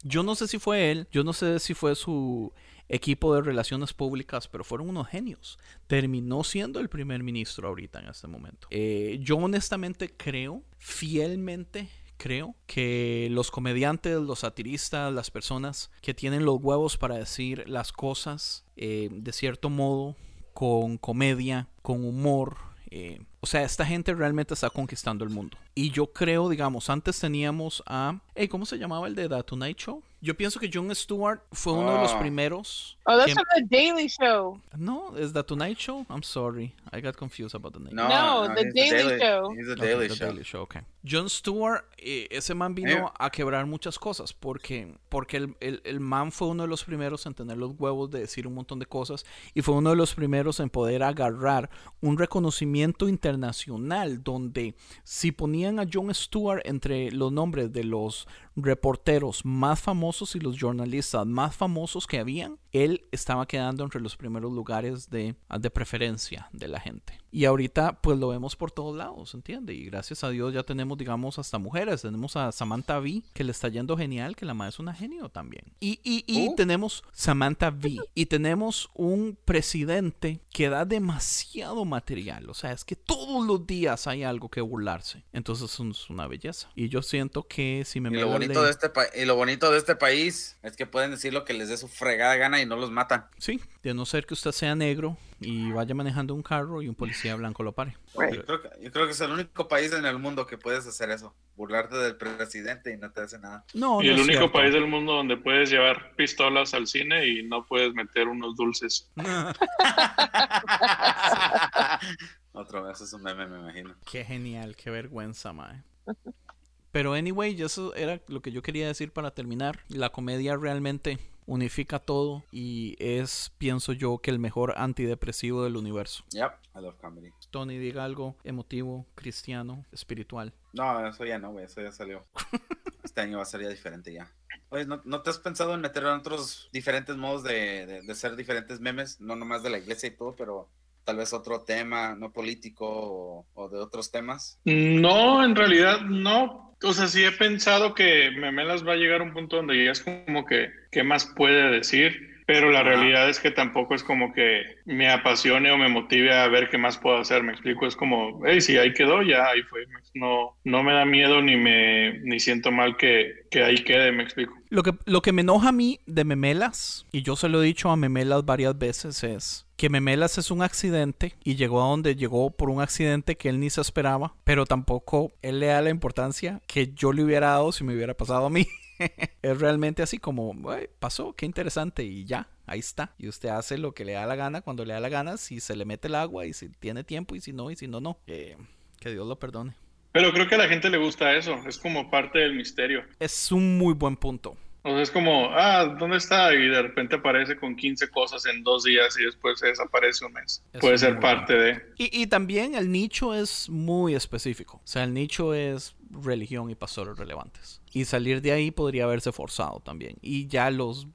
Yo no sé si fue él, yo no sé si fue su equipo de relaciones públicas, pero fueron unos genios. Terminó siendo el primer ministro ahorita en este momento. Eh, yo honestamente creo, fielmente creo, que los comediantes, los satiristas, las personas que tienen los huevos para decir las cosas eh, de cierto modo, con comedia, con humor, eh, o sea, esta gente realmente está conquistando el mundo. Y yo creo, digamos, antes teníamos a... Hey, ¿Cómo se llamaba el de The Tonight Show? Yo pienso que Jon Stewart fue uno de los Ah. primeros. Oh, that's que- from the Daily Show. No, ¿es The Tonight Show? I'm sorry. I got confused about the name. No, The Daily Show. He's the Daily The Show. Daily Show, ok. Jon Stewart, eh, ese man vino a quebrar muchas cosas porque, porque el, el- el man fue uno de los primeros en tener los huevos de decir un montón de cosas y fue uno de los primeros en poder agarrar un reconocimiento internacional donde si ponían a Jon Stewart entre los nombres de los reporteros más famosos y los jornalistas más famosos que habían, él estaba quedando entre los primeros lugares de, de preferencia de la gente. Y ahorita pues lo vemos por todos lados, ¿entiende? Y gracias a Dios ya tenemos, digamos, hasta mujeres. Tenemos a Samantha V, que le está yendo genial, que la madre es una genio también. Y, y, y Uh. tenemos Samantha V. Y tenemos un presidente que da demasiado material. O sea, es que todos los días hay algo que burlarse. Entonces es una belleza. Y yo siento que si me Y lo, bonito le- de este y lo bonito de este país es que pueden decir lo que les dé su fregada gana y no los matan. Sí, de no ser que usted sea negro y vaya manejando un carro y un policía blanco lo pare. Right. Yo creo, que, yo creo que es el único país en el mundo que puedes hacer eso. Burlarte del presidente y no te hace nada. No, y no el único cierto. país del mundo donde puedes llevar pistolas al cine y no puedes meter unos dulces. Otro vez es un meme, me imagino. Qué genial, qué vergüenza, mae. Pero anyway, eso era lo que yo quería decir para terminar. La comedia realmente unifica todo y es, pienso yo, que el mejor antidepresivo del universo. Yep, I love comedy. Tony, diga algo emotivo, cristiano, espiritual. No, eso ya no, güey, eso ya salió. Este año va a ser ya diferente ya. Oye, ¿no, no te has pensado en meter en otros diferentes modos de, de, de ser diferentes memes? No nomás de la iglesia y todo, pero tal vez otro tema, no político o, o de otros temas. No, en realidad no. O sea, sí he pensado que Memelas va a llegar a un punto donde ya es como que, ¿qué más puede decir? Pero la realidad es que tampoco es como que me apasione o me motive a ver qué más puedo hacer. Me explico, es como, hey, si ahí quedó, ya ahí fue. No, no me da miedo ni me ni siento mal que, que ahí quede, me explico. Lo que, lo que me enoja a mí de Memelas, y yo se lo he dicho a Memelas varias veces, es que Memelas es un accidente y llegó a donde llegó por un accidente que él ni se esperaba, pero tampoco él le da la importancia que yo le hubiera dado si me hubiera pasado a mí. es realmente así como, "Güey, pasó, qué interesante y ya, ahí está. Y usted hace lo que le da la gana cuando le da la gana, si se le mete el agua y si tiene tiempo y si no, y si no, no. Eh, que Dios lo perdone. Pero creo que a la gente le gusta eso, es como parte del misterio. Es un muy buen punto. O sea, es como, ah, ¿dónde está? Y de repente aparece con 15 cosas en dos días y después se desaparece un mes. Eso Puede ser parte de... Y, y también el nicho es muy específico. O sea, el nicho es religión y pastores relevantes. Y salir de ahí podría haberse forzado también. Y ya los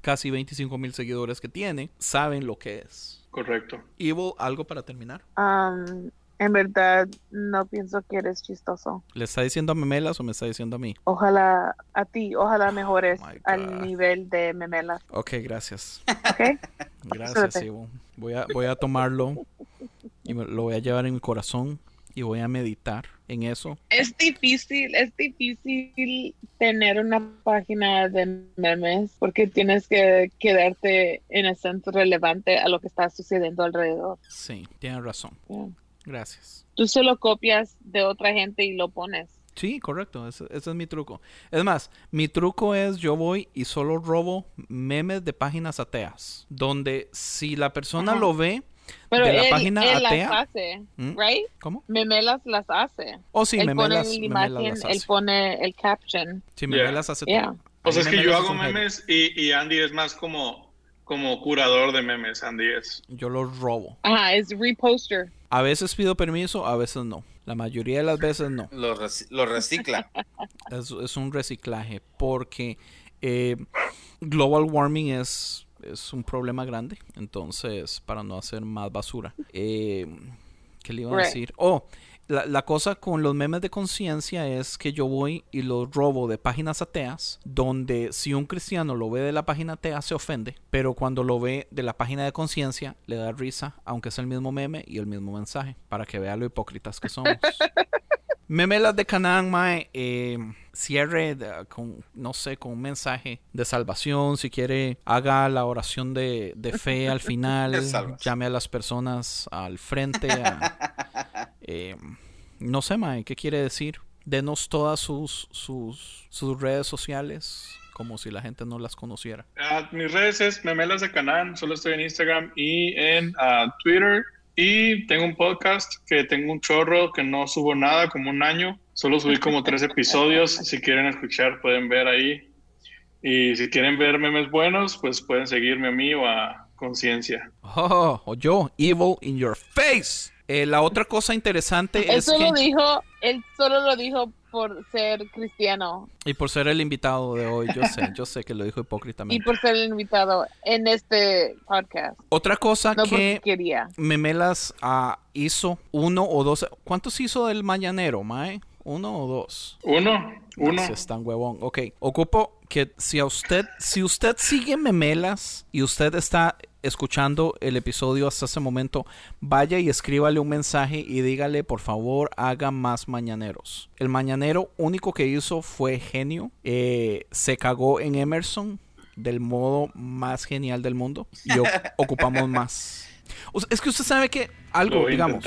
casi 25 mil seguidores que tiene saben lo que es. Correcto. Evil, algo para terminar. Um, en verdad, no pienso que eres chistoso. ¿Le está diciendo a Memelas o me está diciendo a mí? Ojalá a ti, ojalá mejores Oh God. al nivel de memelas, Ok, gracias. ¿ok? Gracias. Evil. Voy a, voy a tomarlo y me- lo voy a llevar en mi corazón y voy a meditar en eso. Es difícil, es difícil tener una página de memes porque tienes que quedarte en el centro relevante a lo que está sucediendo alrededor. Sí, tienes razón. Yeah. Gracias. Tú solo copias de otra gente y lo pones. Sí, correcto, ese, ese es mi truco. Es más, mi truco es yo voy y solo robo memes de páginas ateas, donde si la persona Ajá. lo ve Pero de la él, página él atea, las hace, ¿Mm? right? ¿cómo? Memelas las hace. O si él memelas, pone la memelas imagen, las él hace. pone el caption. Sí, Yeah. memelas hace Yeah. todo. O sea, es que yo hago memes y, y Andy es más como, como curador de memes, Andy es. Yo los robo. Ajá, es reposter. A veces pido permiso, a veces no. La mayoría de las veces no. Lo, reci- lo recicla. Es, es un reciclaje porque eh, global warming es, es un problema grande. Entonces, para no hacer más basura. Eh, ¿Qué le iba a decir? Oh, La, la cosa con los memes de conciencia es que yo voy y los robo de páginas ateas, donde si un cristiano lo ve de la página atea se ofende, pero cuando lo ve de la página de conciencia le da risa, aunque es el mismo meme y el mismo mensaje, para que vea lo hipócritas que somos. Memelas de Canaán, Mae, eh, cierre de- con, no sé, con un mensaje de salvación. Si quiere, haga la oración de, de fe al final. Llame a las personas al frente. a- eh, no sé, Mae, ¿qué quiere decir? Denos todas sus, sus, sus redes sociales, como si la gente no las conociera. Ah, mis redes es Memelas de Canán, solo estoy en Instagram y en ah, Twitter. Y tengo un podcast que tengo un chorro que no subo nada, como un año. Solo subí como tres episodios. Si quieren escuchar, pueden ver ahí. Y si quieren ver memes buenos, pues pueden seguirme a mí o a Conciencia. Oh, o yo, evil in your face. Eh, la otra cosa interesante es Eso lo que... dijo, él solo lo dijo por ser cristiano Y por ser el invitado de hoy, yo sé, yo sé que lo dijo y hipócritamente. por ser el invitado en este podcast. Otra cosa No que quería. Memelas ah, hizo uno o dos. ¿Cuántos hizo del mañanero, Mae? ¿Uno o dos? Uno, uno. Es tan huevón. Ok, ocupo que si a usted, si usted sigue Memelas y usted está escuchando el episodio hasta ese momento, vaya y escríbale un mensaje y dígale, por favor, haga más mañaneros. El mañanero único que hizo fue genio. Eh, se cagó en Emerson del modo más genial del mundo y ocupamos más. Es que usted sabe que algo, digamos,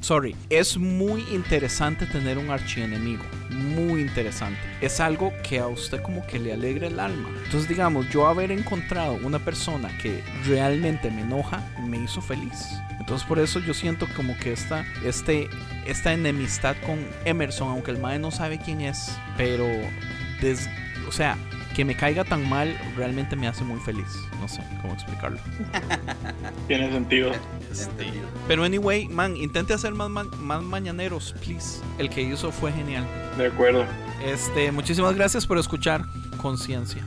sorry, es muy interesante tener un archienemigo, muy interesante. Es algo que a usted como que le alegra el alma. Entonces, digamos, yo haber encontrado una persona que realmente me enoja, me hizo feliz. Entonces, por eso yo siento como que esta, este, esta enemistad con Emerson, aunque el mae no sabe quién es, pero, des- o sea, que me caiga tan mal realmente me hace muy feliz. No sé cómo explicarlo. Tiene sentido. Pero anyway, man, intente hacer más, ma- más mañaneros, please. El que hizo fue genial. De acuerdo. Este, muchísimas gracias por escuchar Conciencia.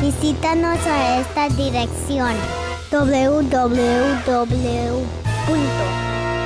Visítanos a esta dirección